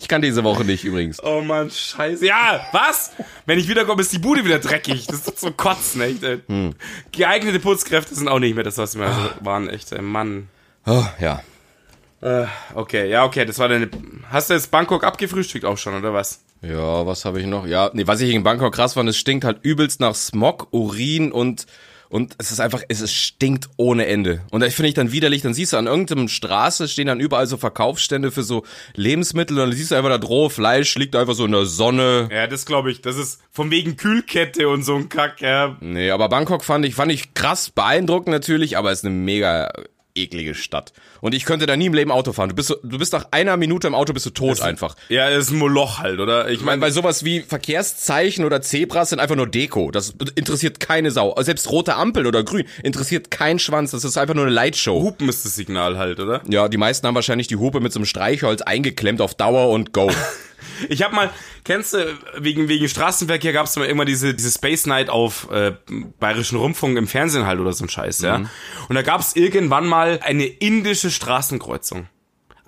Ich kann diese Woche nicht übrigens. Oh Mann, scheiße. Ja, was? Wenn ich wiederkomme, ist die Bude wieder dreckig. Das ist so kotzen, echt. Ey. Hm. Geeignete Putzkräfte sind auch nicht mehr das, was wir also waren, echt. Ey. Mann. Oh, ja. Äh, okay, ja, okay, das war deine. Hast du jetzt Bangkok abgefrühstückt auch schon, oder was? Ja, was habe ich noch? Ja, nee, was ich in Bangkok krass fand, es stinkt halt übelst nach Smog, Urin und und es ist einfach, es ist, stinkt ohne Ende. Und das finde ich dann widerlich. Dann siehst du an irgendeinem Straße stehen dann überall so Verkaufsstände für so Lebensmittel und dann siehst du einfach da droh, Fleisch liegt einfach so in der Sonne. Ja, das glaube ich. Das ist von wegen Kühlkette und so ein Kack, ja. Nee, aber Bangkok fand ich, fand ich krass beeindruckend natürlich, aber es ist eine mega eklige Stadt. Und ich könnte da nie im Leben Auto fahren. Du bist, du bist nach einer Minute im Auto bist du tot ist, einfach. Ja, ist ein Moloch halt, oder? Ich meine, weil sowas wie Verkehrszeichen oder Zebras sind einfach nur Deko. Das interessiert keine Sau. Selbst rote Ampel oder grün interessiert kein Schwanz. Das ist einfach nur eine Lightshow. Hupen ist das Signal halt, oder? Ja, die meisten haben wahrscheinlich die Hupe mit so einem Streichholz eingeklemmt auf Dauer und go. Ich habe mal, kennst du, wegen, wegen Straßenverkehr gab es mal immer diese, diese Space Night auf äh, Bayerischen Rundfunk im Fernsehen halt oder so ein Scheiß, ja. Mhm. Und da gab es irgendwann mal eine indische Straßenkreuzung.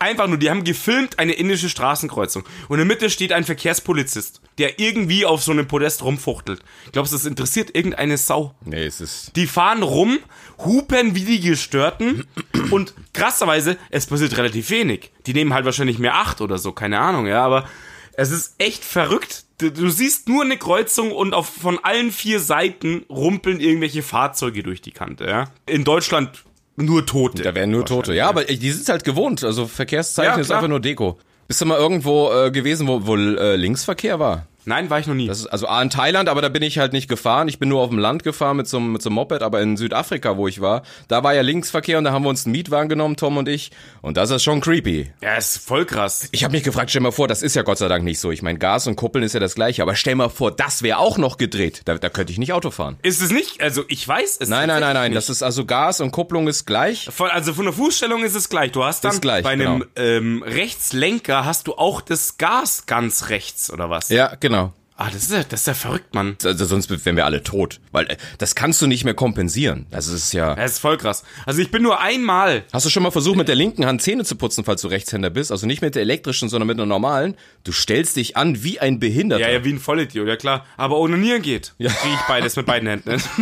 Einfach nur, die haben gefilmt eine indische Straßenkreuzung. Und in der Mitte steht ein Verkehrspolizist, der irgendwie auf so einem Podest rumfuchtelt. Glaubst du, das interessiert irgendeine Sau? Nee, es ist. Die fahren rum, hupen wie die Gestörten und krasserweise, es passiert relativ wenig. Die nehmen halt wahrscheinlich mehr Acht oder so, keine Ahnung, ja, aber es ist echt verrückt. Du, siehst nur eine Kreuzung und auf, von allen vier Seiten rumpeln irgendwelche Fahrzeuge durch die Kante, ja. In Deutschland nur Tote. Da wären nur Tote, ja, aber die sind halt gewohnt. Also Verkehrszeichen ja, ist einfach nur Deko. Bist du mal irgendwo äh, gewesen, wo, wo äh, Linksverkehr war? Nein, war ich noch nie. Das ist also A in Thailand, aber da bin ich halt nicht gefahren. Ich bin nur auf dem Land gefahren mit so, einem, mit so einem Moped, aber in Südafrika, wo ich war, da war ja Linksverkehr und da haben wir uns einen Mietwagen genommen, Tom und ich. Und das ist schon creepy. Ja, ist voll krass. Ich habe mich gefragt, stell mal vor, das ist ja Gott sei Dank nicht so. Ich meine, Gas und Kuppeln ist ja das gleiche, aber stell mal vor, das wäre auch noch gedreht. Da, da könnte ich nicht Auto fahren. Ist es nicht? Also ich weiß es Nein, nein, nein, nein. Nicht. Das ist also Gas und Kupplung ist gleich. Von, also von der Fußstellung ist es gleich. Du hast dann gleich, bei einem genau. ähm, Rechtslenker hast du auch das Gas ganz rechts, oder was? Ja, genau. Ah, das ist ja, das ist ja verrückt, Mann. Also sonst wären wir alle tot. Weil äh, das kannst du nicht mehr kompensieren. Das ist ja. Das ist voll krass. Also ich bin nur einmal. Hast du schon mal versucht, mit der linken Hand Zähne zu putzen, falls du Rechtshänder bist? Also nicht mit der elektrischen, sondern mit einer normalen. Du stellst dich an wie ein Behinderter. Ja, ja, wie ein Vollidiot, ja klar. Aber ohne Nieren geht. Ja. Kriege ich beides mit beiden Händen.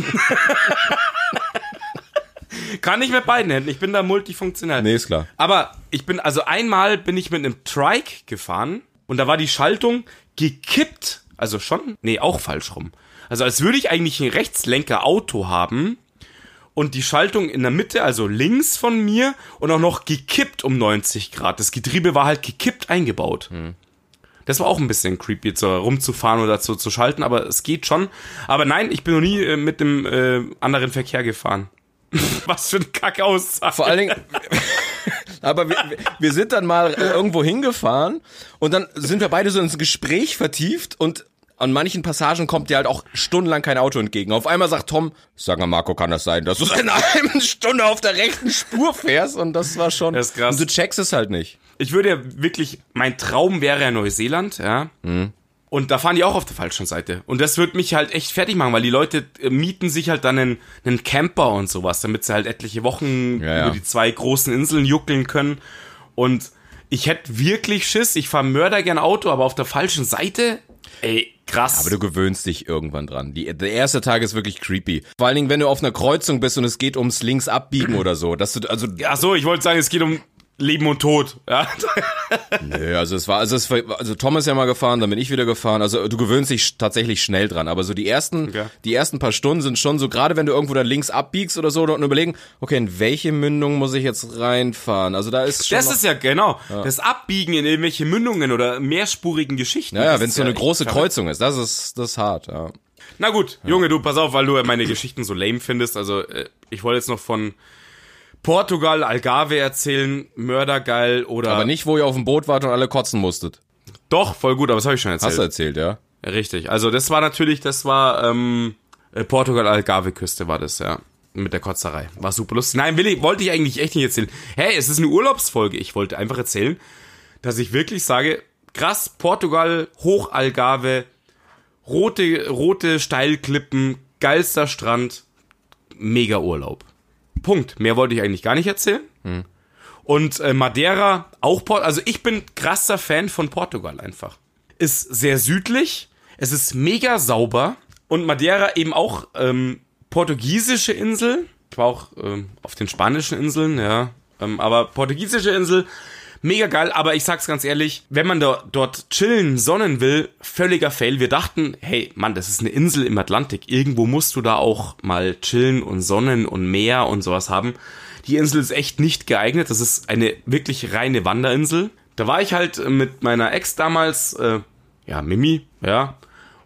Kann ich mit beiden Händen. Ich bin da multifunktional. Nee, ist klar. Aber ich bin, also einmal bin ich mit einem Trike gefahren und da war die Schaltung gekippt also schon? Nee, auch falsch rum. Also als würde ich eigentlich ein Rechtslenker-Auto haben und die Schaltung in der Mitte, also links von mir und auch noch gekippt um 90 Grad. Das Getriebe war halt gekippt eingebaut. Hm. Das war auch ein bisschen creepy, so rumzufahren oder zu, zu schalten, aber es geht schon. Aber nein, ich bin noch nie äh, mit dem äh, anderen Verkehr gefahren. Was für ein Kackaussage. Vor allen Dingen, aber wir, wir sind dann mal äh, irgendwo hingefahren und dann sind wir beide so ins Gespräch vertieft und an manchen Passagen kommt dir halt auch stundenlang kein Auto entgegen. Auf einmal sagt Tom, sag mal Marco, kann das sein, dass du in einer Stunde auf der rechten Spur fährst? Und das war schon, das ist krass. und du checkst es halt nicht. Ich würde ja wirklich, mein Traum wäre ja Neuseeland, ja. Mhm. Und da fahren die auch auf der falschen Seite. Und das wird mich halt echt fertig machen, weil die Leute äh, mieten sich halt dann einen, einen Camper und sowas, damit sie halt etliche Wochen ja, ja. über die zwei großen Inseln juckeln können. Und ich hätte wirklich Schiss, ich fahre Mörder gern Auto, aber auf der falschen Seite, ey, krass. Aber du gewöhnst dich irgendwann dran. Die, der erste Tag ist wirklich creepy. Vor allen Dingen, wenn du auf einer Kreuzung bist und es geht ums links abbiegen oder so, dass du, also. Ach so, ich wollte sagen, es geht um Leben und Tod, ja. Nö, also es war, also es war, also Tom ist ja mal gefahren, dann bin ich wieder gefahren. Also du gewöhnst dich tatsächlich schnell dran. Aber so die ersten, okay. die ersten paar Stunden sind schon so, gerade wenn du irgendwo da links abbiegst oder so und überlegen, okay, in welche Mündung muss ich jetzt reinfahren? Also da ist schon. Das ist ja genau. Ja. Das Abbiegen in irgendwelche Mündungen oder mehrspurigen Geschichten. Naja, ja, wenn es so eine große Kreuzung ist, das ist, das ist hart, ja. Na gut, Junge, du, pass auf, weil du meine Geschichten so lame findest. Also, äh, ich wollte jetzt noch von Portugal, Algarve erzählen, mördergeil oder. Aber nicht, wo ihr auf dem Boot wart und alle kotzen musstet. Doch, voll gut, aber das habe ich schon erzählt. Hast du erzählt, ja? Richtig. Also das war natürlich, das war ähm, äh, Portugal Algarve Küste war das, ja. Mit der Kotzerei. War super lustig. Nein, Willi, wollte ich eigentlich echt nicht erzählen. Hey, es ist eine Urlaubsfolge. Ich wollte einfach erzählen, dass ich wirklich sage, krass, Portugal, Hochalgarve, rote, rote Steilklippen, geilster Strand, mega Urlaub. Punkt. Mehr wollte ich eigentlich gar nicht erzählen. Hm. Und äh, Madeira auch Port also ich bin krasser Fan von Portugal einfach. Ist sehr südlich, es ist mega sauber und Madeira eben auch ähm, portugiesische Insel. Ich war auch ähm, auf den spanischen Inseln, ja, ähm, aber portugiesische Insel mega geil, aber ich sag's ganz ehrlich, wenn man da, dort chillen, sonnen will, völliger Fail. Wir dachten, hey, Mann, das ist eine Insel im Atlantik. Irgendwo musst du da auch mal chillen und sonnen und Meer und sowas haben. Die Insel ist echt nicht geeignet. Das ist eine wirklich reine Wanderinsel. Da war ich halt mit meiner Ex damals, äh, ja, Mimi, ja.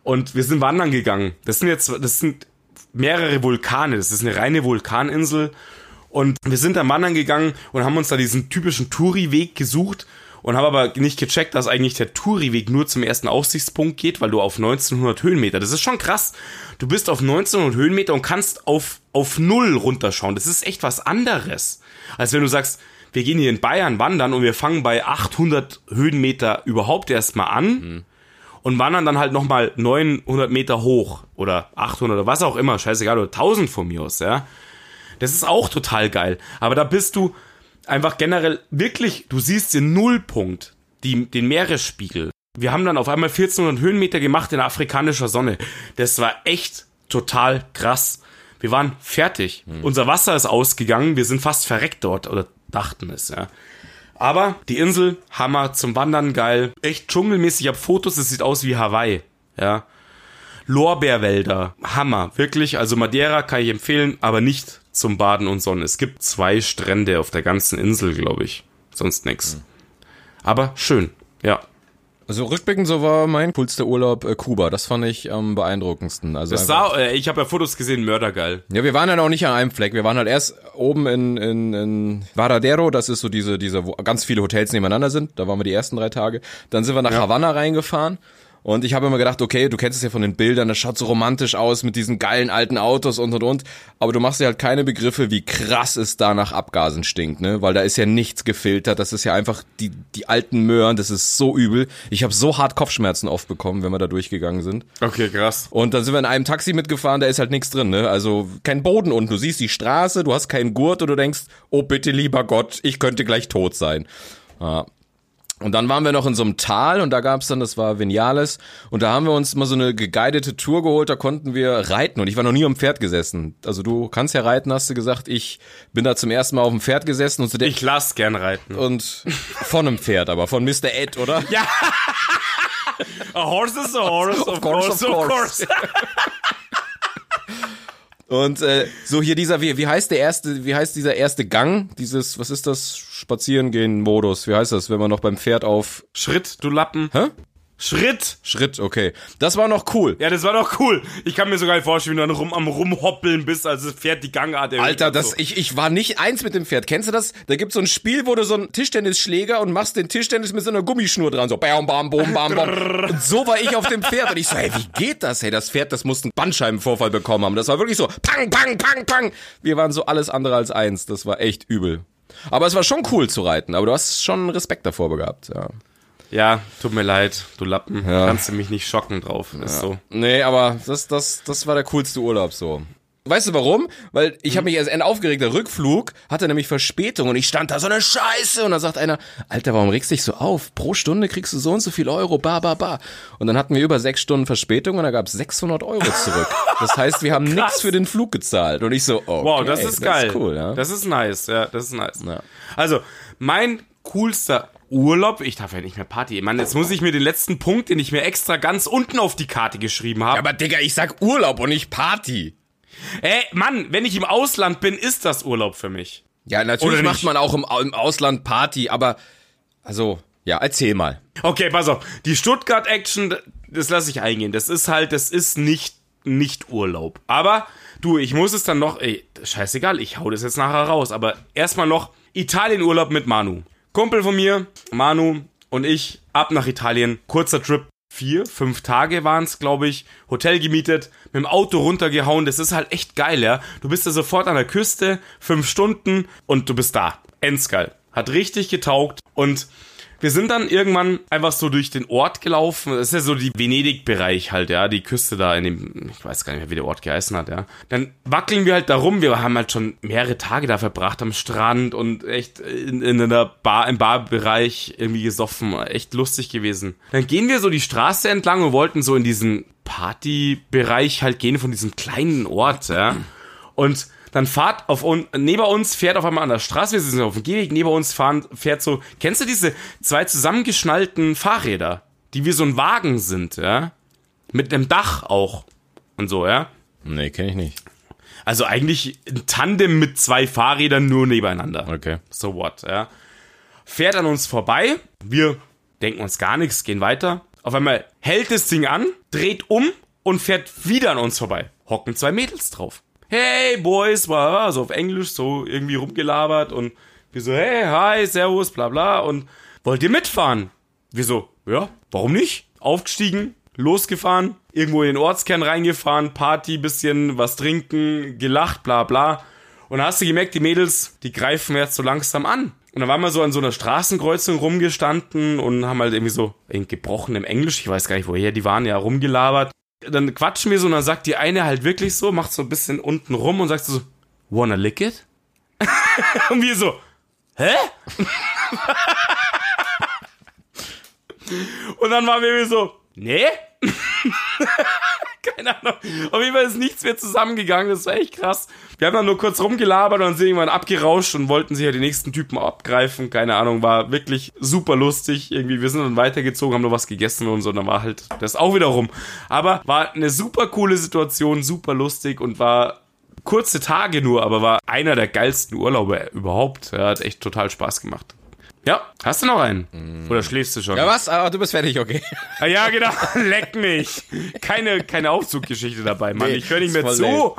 Und wir sind wandern gegangen. Das sind jetzt, das sind mehrere Vulkane. Das ist eine reine Vulkaninsel. Und wir sind dann wandern gegangen und haben uns da diesen typischen Touri-Weg gesucht und haben aber nicht gecheckt, dass eigentlich der Touri-Weg nur zum ersten Aussichtspunkt geht, weil du auf 1900 Höhenmeter, das ist schon krass. Du bist auf 1900 Höhenmeter und kannst auf, auf Null runterschauen. Das ist echt was anderes, als wenn du sagst, wir gehen hier in Bayern wandern und wir fangen bei 800 Höhenmeter überhaupt erstmal an. Mhm. Und wandern dann halt nochmal 900 Meter hoch oder 800 oder was auch immer, scheißegal, oder 1000 von mir aus, ja. Das ist auch total geil. Aber da bist du einfach generell wirklich, du siehst den Nullpunkt, die, den Meeresspiegel. Wir haben dann auf einmal 1400 Höhenmeter gemacht in afrikanischer Sonne. Das war echt total krass. Wir waren fertig. Hm. Unser Wasser ist ausgegangen. Wir sind fast verreckt dort oder dachten es, ja. Aber die Insel, Hammer, zum Wandern geil. Echt dschungelmäßig. Ich habe Fotos, es sieht aus wie Hawaii, ja. Lorbeerwälder, Hammer, wirklich. Also Madeira kann ich empfehlen, aber nicht zum Baden und Sonnen. Es gibt zwei Strände auf der ganzen Insel, glaube ich. Sonst nix. Mhm. Aber schön, ja. Also rückblickend so war mein coolster Urlaub äh, Kuba. Das fand ich am beeindruckendsten. Also das sah, äh, ich habe ja Fotos gesehen, mördergeil. Ja, wir waren dann auch nicht an einem Fleck. Wir waren halt erst oben in, in, in Varadero. Das ist so diese, diese, wo ganz viele Hotels nebeneinander sind. Da waren wir die ersten drei Tage. Dann sind wir nach ja. Havanna reingefahren. Und ich habe immer gedacht, okay, du kennst es ja von den Bildern, das schaut so romantisch aus mit diesen geilen alten Autos und und und. Aber du machst dir halt keine Begriffe, wie krass es da nach Abgasen stinkt, ne? Weil da ist ja nichts gefiltert. Das ist ja einfach die, die alten Möhren, das ist so übel. Ich habe so hart Kopfschmerzen oft bekommen, wenn wir da durchgegangen sind. Okay, krass. Und dann sind wir in einem Taxi mitgefahren, da ist halt nichts drin, ne? Also kein Boden unten. Du siehst die Straße, du hast keinen Gurt und du denkst, oh bitte lieber Gott, ich könnte gleich tot sein. Ja, und dann waren wir noch in so einem Tal und da gab's dann, das war Vinales, und da haben wir uns mal so eine geguidete Tour geholt, da konnten wir reiten und ich war noch nie am Pferd gesessen. Also du kannst ja reiten, hast du gesagt, ich bin da zum ersten Mal auf dem Pferd gesessen und so Ich lass gern reiten. Und von einem Pferd, aber von Mr. Ed, oder? Ja. a horse is a horse, of, course, of course. Of course. Und äh, so hier dieser, wie, wie heißt der erste, wie heißt dieser erste Gang? Dieses, was ist das? Spazierengehen-Modus. Wie heißt das, wenn man noch beim Pferd auf Schritt, du Lappen? Hä? Schritt. Schritt, okay. Das war noch cool. Ja, das war noch cool. Ich kann mir sogar vorstellen, wie du dann rum, am rumhoppeln bist, als das Pferd die Gangart Alter, das, so. ich, ich war nicht eins mit dem Pferd. Kennst du das? Da gibt's so ein Spiel, wo du so einen Tischtennisschläger und machst den Tischtennis mit so einer Gummischnur dran. So bam, bam, bam, bam, bam. und so war ich auf dem Pferd. Und ich so, hey, wie geht das? Hey, das Pferd, das muss einen Bandscheibenvorfall bekommen haben. Das war wirklich so pang, pang, pang, pang. Wir waren so alles andere als eins. Das war echt übel. Aber es war schon cool zu reiten. Aber du hast schon Respekt davor gehabt, ja. Ja, tut mir leid, du Lappen. Ja. Kannst du mich nicht schocken drauf. Ist ja. so. Nee, aber das, das, das war der coolste Urlaub so. Weißt du warum? Weil ich habe mich erst aufgeregt. Der Rückflug hatte nämlich Verspätung und ich stand da so eine Scheiße und da sagt einer, Alter, warum regst du dich so auf? Pro Stunde kriegst du so und so viel Euro, ba, ba, ba. Und dann hatten wir über sechs Stunden Verspätung und da gab es 600 Euro zurück. Das heißt, wir haben nichts für den Flug gezahlt und ich so, okay, wow, das ist geil. Das ist cool, ja. Das ist nice, ja, das ist nice. Ja. Also, mein coolster Urlaub, ich darf ja nicht mehr Party. Mann, jetzt muss ich mir den letzten Punkt, den ich mir extra ganz unten auf die Karte geschrieben habe. Ja, aber Digga, ich sag Urlaub und nicht Party. Ey, Mann, wenn ich im Ausland bin, ist das Urlaub für mich. Ja, natürlich macht man auch im, im Ausland Party, aber also, ja, erzähl mal. Okay, pass auf. Die Stuttgart Action, das lasse ich eingehen. Das ist halt, das ist nicht nicht Urlaub. Aber du, ich muss es dann noch, ey, scheißegal, ich hau das jetzt nachher raus, aber erstmal noch Italien Urlaub mit Manu. Kumpel von mir, Manu und ich, ab nach Italien. Kurzer Trip. Vier, fünf Tage waren es, glaube ich. Hotel gemietet, mit dem Auto runtergehauen. Das ist halt echt geil, ja. Du bist ja sofort an der Küste, fünf Stunden und du bist da. Endsgeil. Hat richtig getaugt und wir sind dann irgendwann einfach so durch den Ort gelaufen. Das ist ja so die Venedig-Bereich halt, ja, die Küste da in dem, ich weiß gar nicht mehr, wie der Ort geheißen hat, ja. Dann wackeln wir halt da rum. Wir haben halt schon mehrere Tage da verbracht am Strand und echt in, in einer Bar, im Barbereich irgendwie gesoffen. Echt lustig gewesen. Dann gehen wir so die Straße entlang und wollten so in diesen Partybereich halt gehen von diesem kleinen Ort, ja. Und dann fahrt auf un neben uns fährt auf einmal an der Straße, wir sind auf dem Gehweg, neben uns fahren, fährt so, kennst du diese zwei zusammengeschnallten Fahrräder, die wie so ein Wagen sind, ja? Mit einem Dach auch und so, ja? Nee, kenne ich nicht. Also eigentlich ein Tandem mit zwei Fahrrädern nur nebeneinander. Okay. So what, ja? Fährt an uns vorbei, wir denken uns gar nichts, gehen weiter. Auf einmal hält das Ding an, dreht um und fährt wieder an uns vorbei. Hocken zwei Mädels drauf hey Boys, war so auf Englisch so irgendwie rumgelabert und wir so, hey, hi, servus, bla bla und wollt ihr mitfahren? Wir so, ja, warum nicht? Aufgestiegen, losgefahren, irgendwo in den Ortskern reingefahren, Party, bisschen was trinken, gelacht, bla bla. Und dann hast du gemerkt, die Mädels, die greifen jetzt so langsam an. Und dann waren wir so an so einer Straßenkreuzung rumgestanden und haben halt irgendwie so in gebrochenem Englisch, ich weiß gar nicht woher die waren, ja rumgelabert dann quatschen wir so und dann sagt die eine halt wirklich so, macht so ein bisschen unten rum und sagt so, wanna lick it? und wir so, hä? und dann waren wir so, nee? Keine Ahnung. Auf jeden Fall ist nichts mehr zusammengegangen. Das war echt krass. Wir haben dann nur kurz rumgelabert und dann sind irgendwann abgerauscht und wollten sich ja die nächsten Typen abgreifen. Keine Ahnung, war wirklich super lustig. Irgendwie, wir sind dann weitergezogen, haben nur was gegessen und so. Und dann war halt das auch wieder rum. Aber war eine super coole Situation, super lustig und war kurze Tage nur, aber war einer der geilsten Urlaube überhaupt. Ja, hat echt total Spaß gemacht. Ja, hast du noch einen? Oder schläfst du schon? Ja, was? Aber du bist fertig, okay. Ah, ja, genau. Leck mich. Keine, keine Aufzuggeschichte dabei, Mann. Nee, ich höre nicht mehr zu.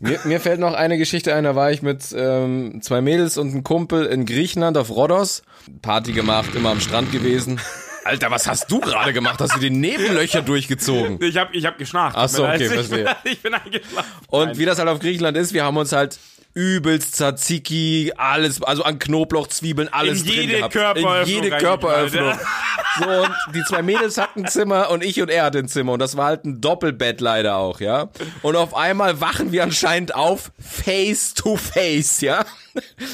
Mir, mir fällt noch eine Geschichte ein, da war ich mit ähm, zwei Mädels und einem Kumpel in Griechenland auf Rhodos. Party gemacht, immer am Strand gewesen. Alter, was hast du gerade gemacht? Hast du die Nebenlöcher durchgezogen? Ich hab, ich hab geschnarcht. Ach so, okay, ich, bin, verstehe. ich bin eingeschlafen. Und wie das halt auf Griechenland ist, wir haben uns halt übelst Tzatziki, alles, also an Knoblauch, Zwiebeln, alles In drin jede gehabt. Körperöffnung In jede Körperöffnung. So, und die zwei Mädels hatten ein Zimmer und ich und er hatten ein Zimmer. Und das war halt ein Doppelbett leider auch, ja. Und auf einmal wachen wir anscheinend auf face to face, ja.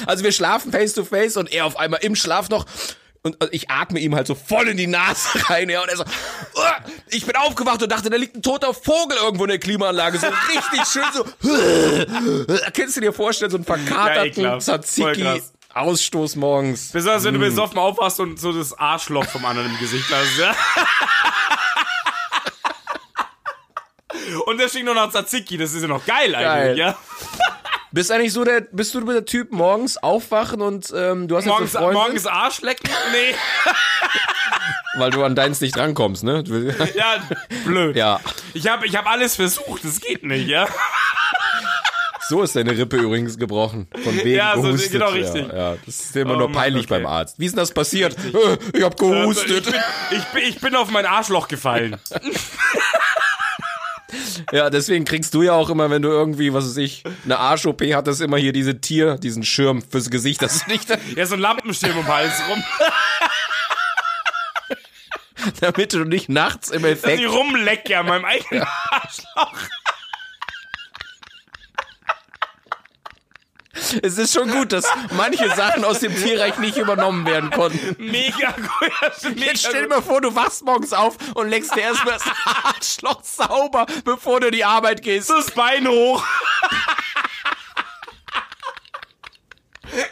Also wir schlafen face to face und er auf einmal im Schlaf noch und ich atme ihm halt so voll in die Nase rein, ja, und er so, "Uah!" ich bin aufgewacht und dachte, da liegt ein toter Vogel irgendwo in der Klimaanlage, so richtig schön so, kannst du dir vorstellen, so einen Ja, verkaterten. Voll Tzatziki. Ausstoß morgens. Besonders Mm. wenn du besoffen aufwachst und so das Arschloch vom anderen im Gesicht hast, ja. Und der stinkt nur nach Tzatziki, das ist ja noch geil eigentlich, Geil. ja. Bist eigentlich so der, bist du der Typ morgens aufwachen und ähm, du hast Morgens, jetzt eine Freundin, morgens Arsch lecken? Nee. weil du an deins nicht drankommst, ne? Ja, blöd. ja, Ich habe ich hab alles versucht, das geht nicht, ja. so ist deine Rippe übrigens gebrochen. Von wegen Ja, so, gehustet. genau richtig. Ja, ja, das ist immer Oh nur Mann, peinlich okay. beim Arzt. Wie ist denn das passiert? Äh, Ich hab Also, gehustet. ich, bin, ich, bin, ich bin auf mein Arschloch gefallen. Ja, deswegen kriegst du ja auch immer, wenn du irgendwie, was weiß ich, eine Arsch-OP hattest, immer hier diese Tier, diesen Schirm fürs Gesicht, dass du nicht, Ja, so ein Lampenschirm um den Hals rum, damit du nicht nachts im dass Effekt ich rumlecke an meinem eigenen Arschloch. Es ist schon gut, dass manche Sachen aus dem Tierreich nicht übernommen werden konnten. Mega gut. Mega Jetzt stell dir mal vor, du wachst morgens auf und leckst dir erstmal das Arschloch sauber, bevor du in die Arbeit gehst. das Bein hoch.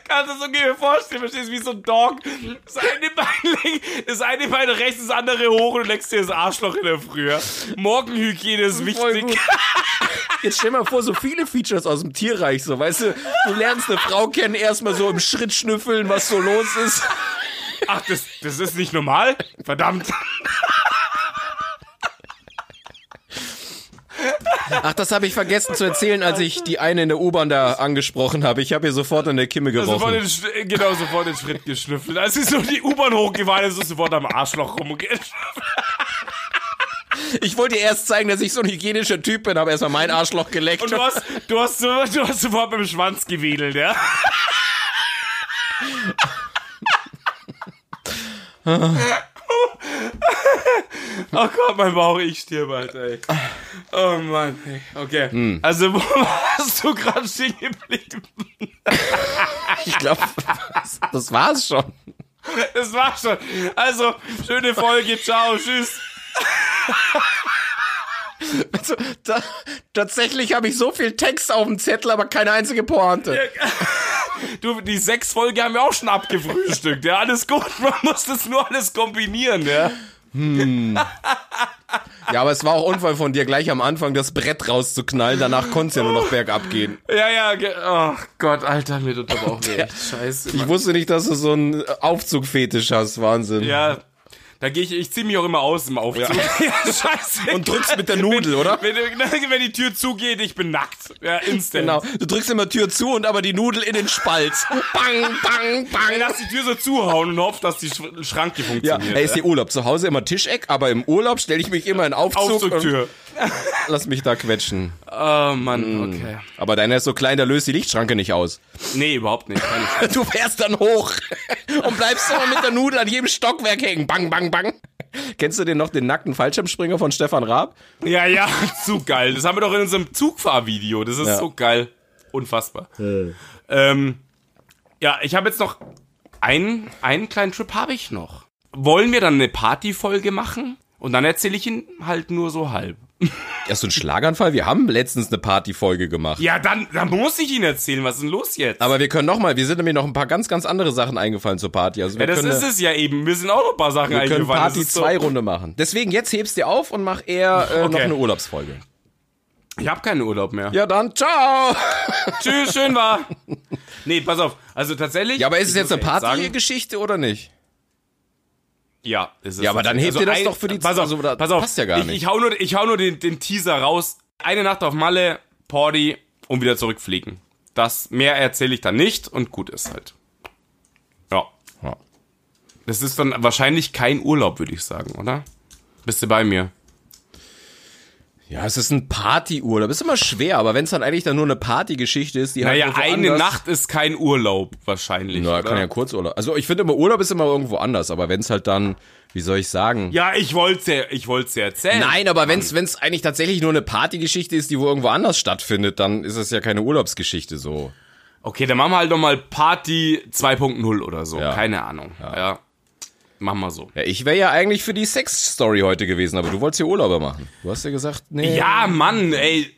Kannst du so ungefähr vorstellen, verstehst du, wie so ein Dog. Das eine Bein, leg- das eine Bein rechts, das andere hoch und du leckst dir das Arschloch in der Früh. Morgenhygiene ist wichtig. Jetzt stell mal vor, so viele Features aus dem Tierreich, so, weißt du, du lernst eine Frau kennen, erstmal so im Schritt schnüffeln, was so los ist. Ach, das, das ist nicht normal? Verdammt. Ach, das habe ich vergessen zu erzählen, als ich die eine in der U-Bahn da angesprochen habe. Ich habe ihr sofort an der Kimme Sofort gerochen. den, Sch- genau, sofort den Schritt geschnüffelt. Als sie so die U-Bahn hochgefahren ist, ist sofort am Arschloch rumgeschnüffelt. Ich wollte ihr erst zeigen, dass ich so ein hygienischer Typ bin, habe erstmal mein Arschloch geleckt. Und du hast, du hast, so, du hast sofort mit dem Schwanz gewedelt, ja? Oh Gott, mein Bauch, ich stirb halt, ey. Oh Mann, ey. Okay. Hm. Also, wo warst du gerade stehen geblieben? Ich glaube, das, das war's schon. Das war schon. Also, schöne Folge. Ciao, tschüss. Also, da, tatsächlich habe ich so viel Text auf dem Zettel, aber keine einzige Pointe. Du, die sechs Folge haben wir auch schon abgefrühstückt. Ja, alles gut. Man muss das nur alles kombinieren, ja. Ja, aber es war auch Unfall von dir, gleich am Anfang das Brett rauszuknallen. Danach konnte es ja nur noch bergab gehen. Ja, ja, ge- oh Gott, Alter, mir tut aber auch weh. Scheiße. Ich Mann. wusste nicht, dass du so einen Aufzugfetisch hast. Wahnsinn. Ja, da gehe ich, ich ziehe mich auch immer aus im Aufzug. Ja, scheiße. Und drückst mit der Nudel, oder? Wenn, wenn, wenn die Tür zugeht, ich bin nackt. Ja, instant. Genau. Du drückst immer Tür zu und aber die Nudel in den Spalt. bang, bang, bang. lass die Tür so zuhauen und hoffe, dass die Sch- Schranke Ja, funktioniert. hey, ist die Urlaub. Zu Hause immer Tischeck, aber im Urlaub stelle ich mich immer in Aufzug Aufzugtür. Lass mich da quetschen. Oh Mann, okay. Aber deiner ist so klein, da löst die Lichtschranke nicht aus. Nee, überhaupt nicht. Du fährst dann hoch und bleibst immer mit der Nudel an jedem Stockwerk hängen. Bang, bang, bang. Kennst du den noch, den nackten Fallschirmspringer von Stefan Raab? ja, ja, zu geil. Das haben wir doch in unserem Zugfahrvideo. Das ist Ja. so geil. Unfassbar. Ähm, ja, ich habe jetzt noch einen, einen kleinen Trip habe ich noch. Wollen wir dann eine Partyfolge machen? Und dann erzähle ich ihn halt nur so halb. Erst so ein Schlaganfall. Wir haben letztens eine Partyfolge gemacht. Ja, dann, dann muss ich ihn erzählen. Was ist denn los jetzt? Aber wir können noch mal, wir sind nämlich noch ein paar ganz, ganz andere Sachen eingefallen zur Party. Also wir ja, das können, ist es ja eben. Wir sind auch noch ein paar Sachen wir können eingefallen. Party Das ist so- 2 Runde machen. Deswegen jetzt hebst dir auf und mach eher äh, noch Okay. eine Urlaubsfolge. Ich habe keinen Urlaub mehr. Ja, dann ciao. Tschüss, schön war. Nee, pass auf. Also tatsächlich. Ja, aber ist es jetzt eine Partygeschichte oder nicht? Ja, ist es. Ja, aber dann hebt ihr das doch für die- Pass auf, also, pass auf. passt ja gar ich, nicht. Ich hau nur, ich hau nur den, den Teaser raus. Eine Nacht auf Malle, Party und wieder zurückfliegen. Das mehr erzähle ich dann nicht und gut ist halt. Ja. Ja. Das ist dann wahrscheinlich kein Urlaub, würde ich sagen, oder? Bist du bei mir? Ja, es ist ein Partyurlaub. Ist immer schwer, aber wenn es dann eigentlich dann nur eine Partygeschichte ist, die Naja, halt eine anders- Nacht ist kein Urlaub wahrscheinlich. Na, oder? kann ja Kurzurlaub. Also ich finde immer Urlaub ist immer irgendwo anders, aber wenn es halt dann, wie soll ich sagen? ja, ich wollte ja, ich wollte ja erzählen. Nein, aber wenn es eigentlich tatsächlich nur eine Partygeschichte ist, die wo irgendwo anders stattfindet, dann ist es ja keine Urlaubsgeschichte so. Okay, dann machen wir halt nochmal Party 2.0 oder so. Ja. Keine Ahnung. Ja. Machen wir so. Ja, ich wäre ja eigentlich für die Sex-Story heute gewesen, aber du wolltest ja Urlauber machen. Du hast ja gesagt, nee. Ja, Mann, ey.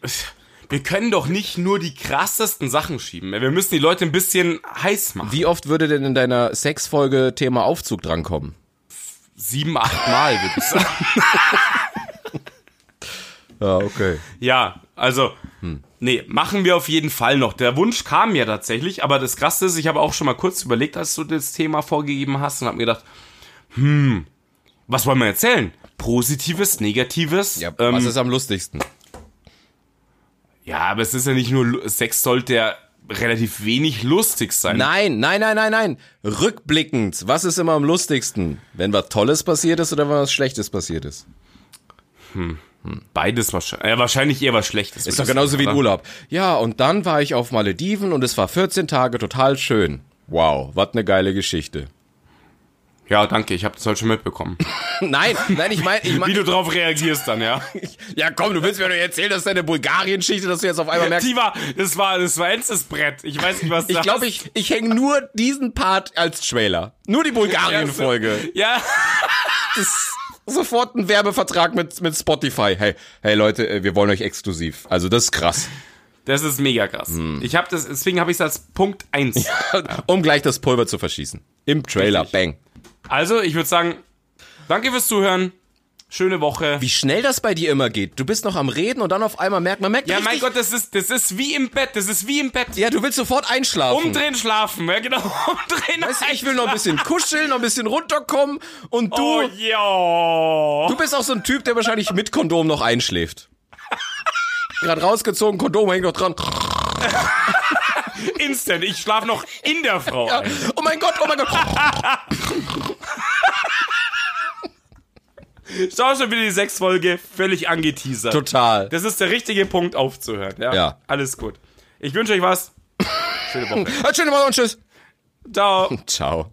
Wir können doch nicht nur die krassesten Sachen schieben. Wir müssen die Leute ein bisschen heiß machen. Wie oft würde denn in deiner Sex-Folge Thema Aufzug drankommen? Sieben, acht Mal, würde ich sagen. Ja, okay. Ja, also, nee, machen wir auf jeden Fall noch. Der Wunsch kam ja tatsächlich, aber das Krasse ist, ich habe auch schon mal kurz überlegt, als du das Thema vorgegeben hast und habe mir gedacht, hm, was wollen wir erzählen? Positives, Negatives? Ja, ähm, was ist am lustigsten? ja, aber es ist ja nicht nur, Sex sollte ja relativ wenig lustig sein. Nein, nein, nein, nein, nein. Rückblickend, was ist immer am lustigsten? Wenn was Tolles passiert ist oder wenn was Schlechtes passiert ist? Beides wahrscheinlich, ja, wahrscheinlich eher was Schlechtes. Ist doch genauso wie ein Urlaub. Ja, und dann war ich auf Malediven und es war 14 Tage total schön. Wow, was eine geile Geschichte. Ja, danke, ich habe das heute schon mitbekommen. Nein, nein, ich meine, ich Wie mein, du drauf reagierst dann, ja. ja komm, du willst mir doch erzählen, dass deine Bulgarien-Geschichte, dass du jetzt auf einmal merkst, Die war, das war, das war ends Brett. Ich weiß nicht, was ich das glaube, ich, ich hänge nur diesen Part als Trailer. Nur die Bulgarien-Folge. Ja, Das sofort ein Werbevertrag mit, mit Spotify. Hey, hey Leute, äh, wir wollen euch exklusiv. Also das ist krass. das ist mega krass. Hm. Ich habe das, deswegen habe ich es als Punkt eins. Um gleich das Pulver zu verschießen. Im Trailer, Richtig. bang. Also, ich würde sagen, danke fürs Zuhören. Schöne Woche. Wie schnell das bei dir immer geht. Du bist noch am Reden und dann auf einmal merkt man, merkt ja, richtig, mein Gott, das ist, das ist wie im Bett. Das ist wie im Bett. Ja, du willst sofort einschlafen. Umdrehen, schlafen. Ja, genau. Umdrehen. Weißt ich will noch ein bisschen kuscheln, noch ein bisschen runterkommen und du, Oh, ja. du bist auch so ein Typ, der wahrscheinlich mit Kondom noch einschläft. Gerade rausgezogen, Kondom hängt noch dran. Instant. Ich schlafe noch in der Frau ein. Oh mein Gott, oh mein Gott. Schau schon wieder die sechs Folge völlig angeteasert. Total. Das ist der richtige Punkt aufzuhören. Ja. Ja. Alles gut. Ich wünsche euch was. Schöne Woche. Schöne Woche und tschüss. Ciao. Ciao.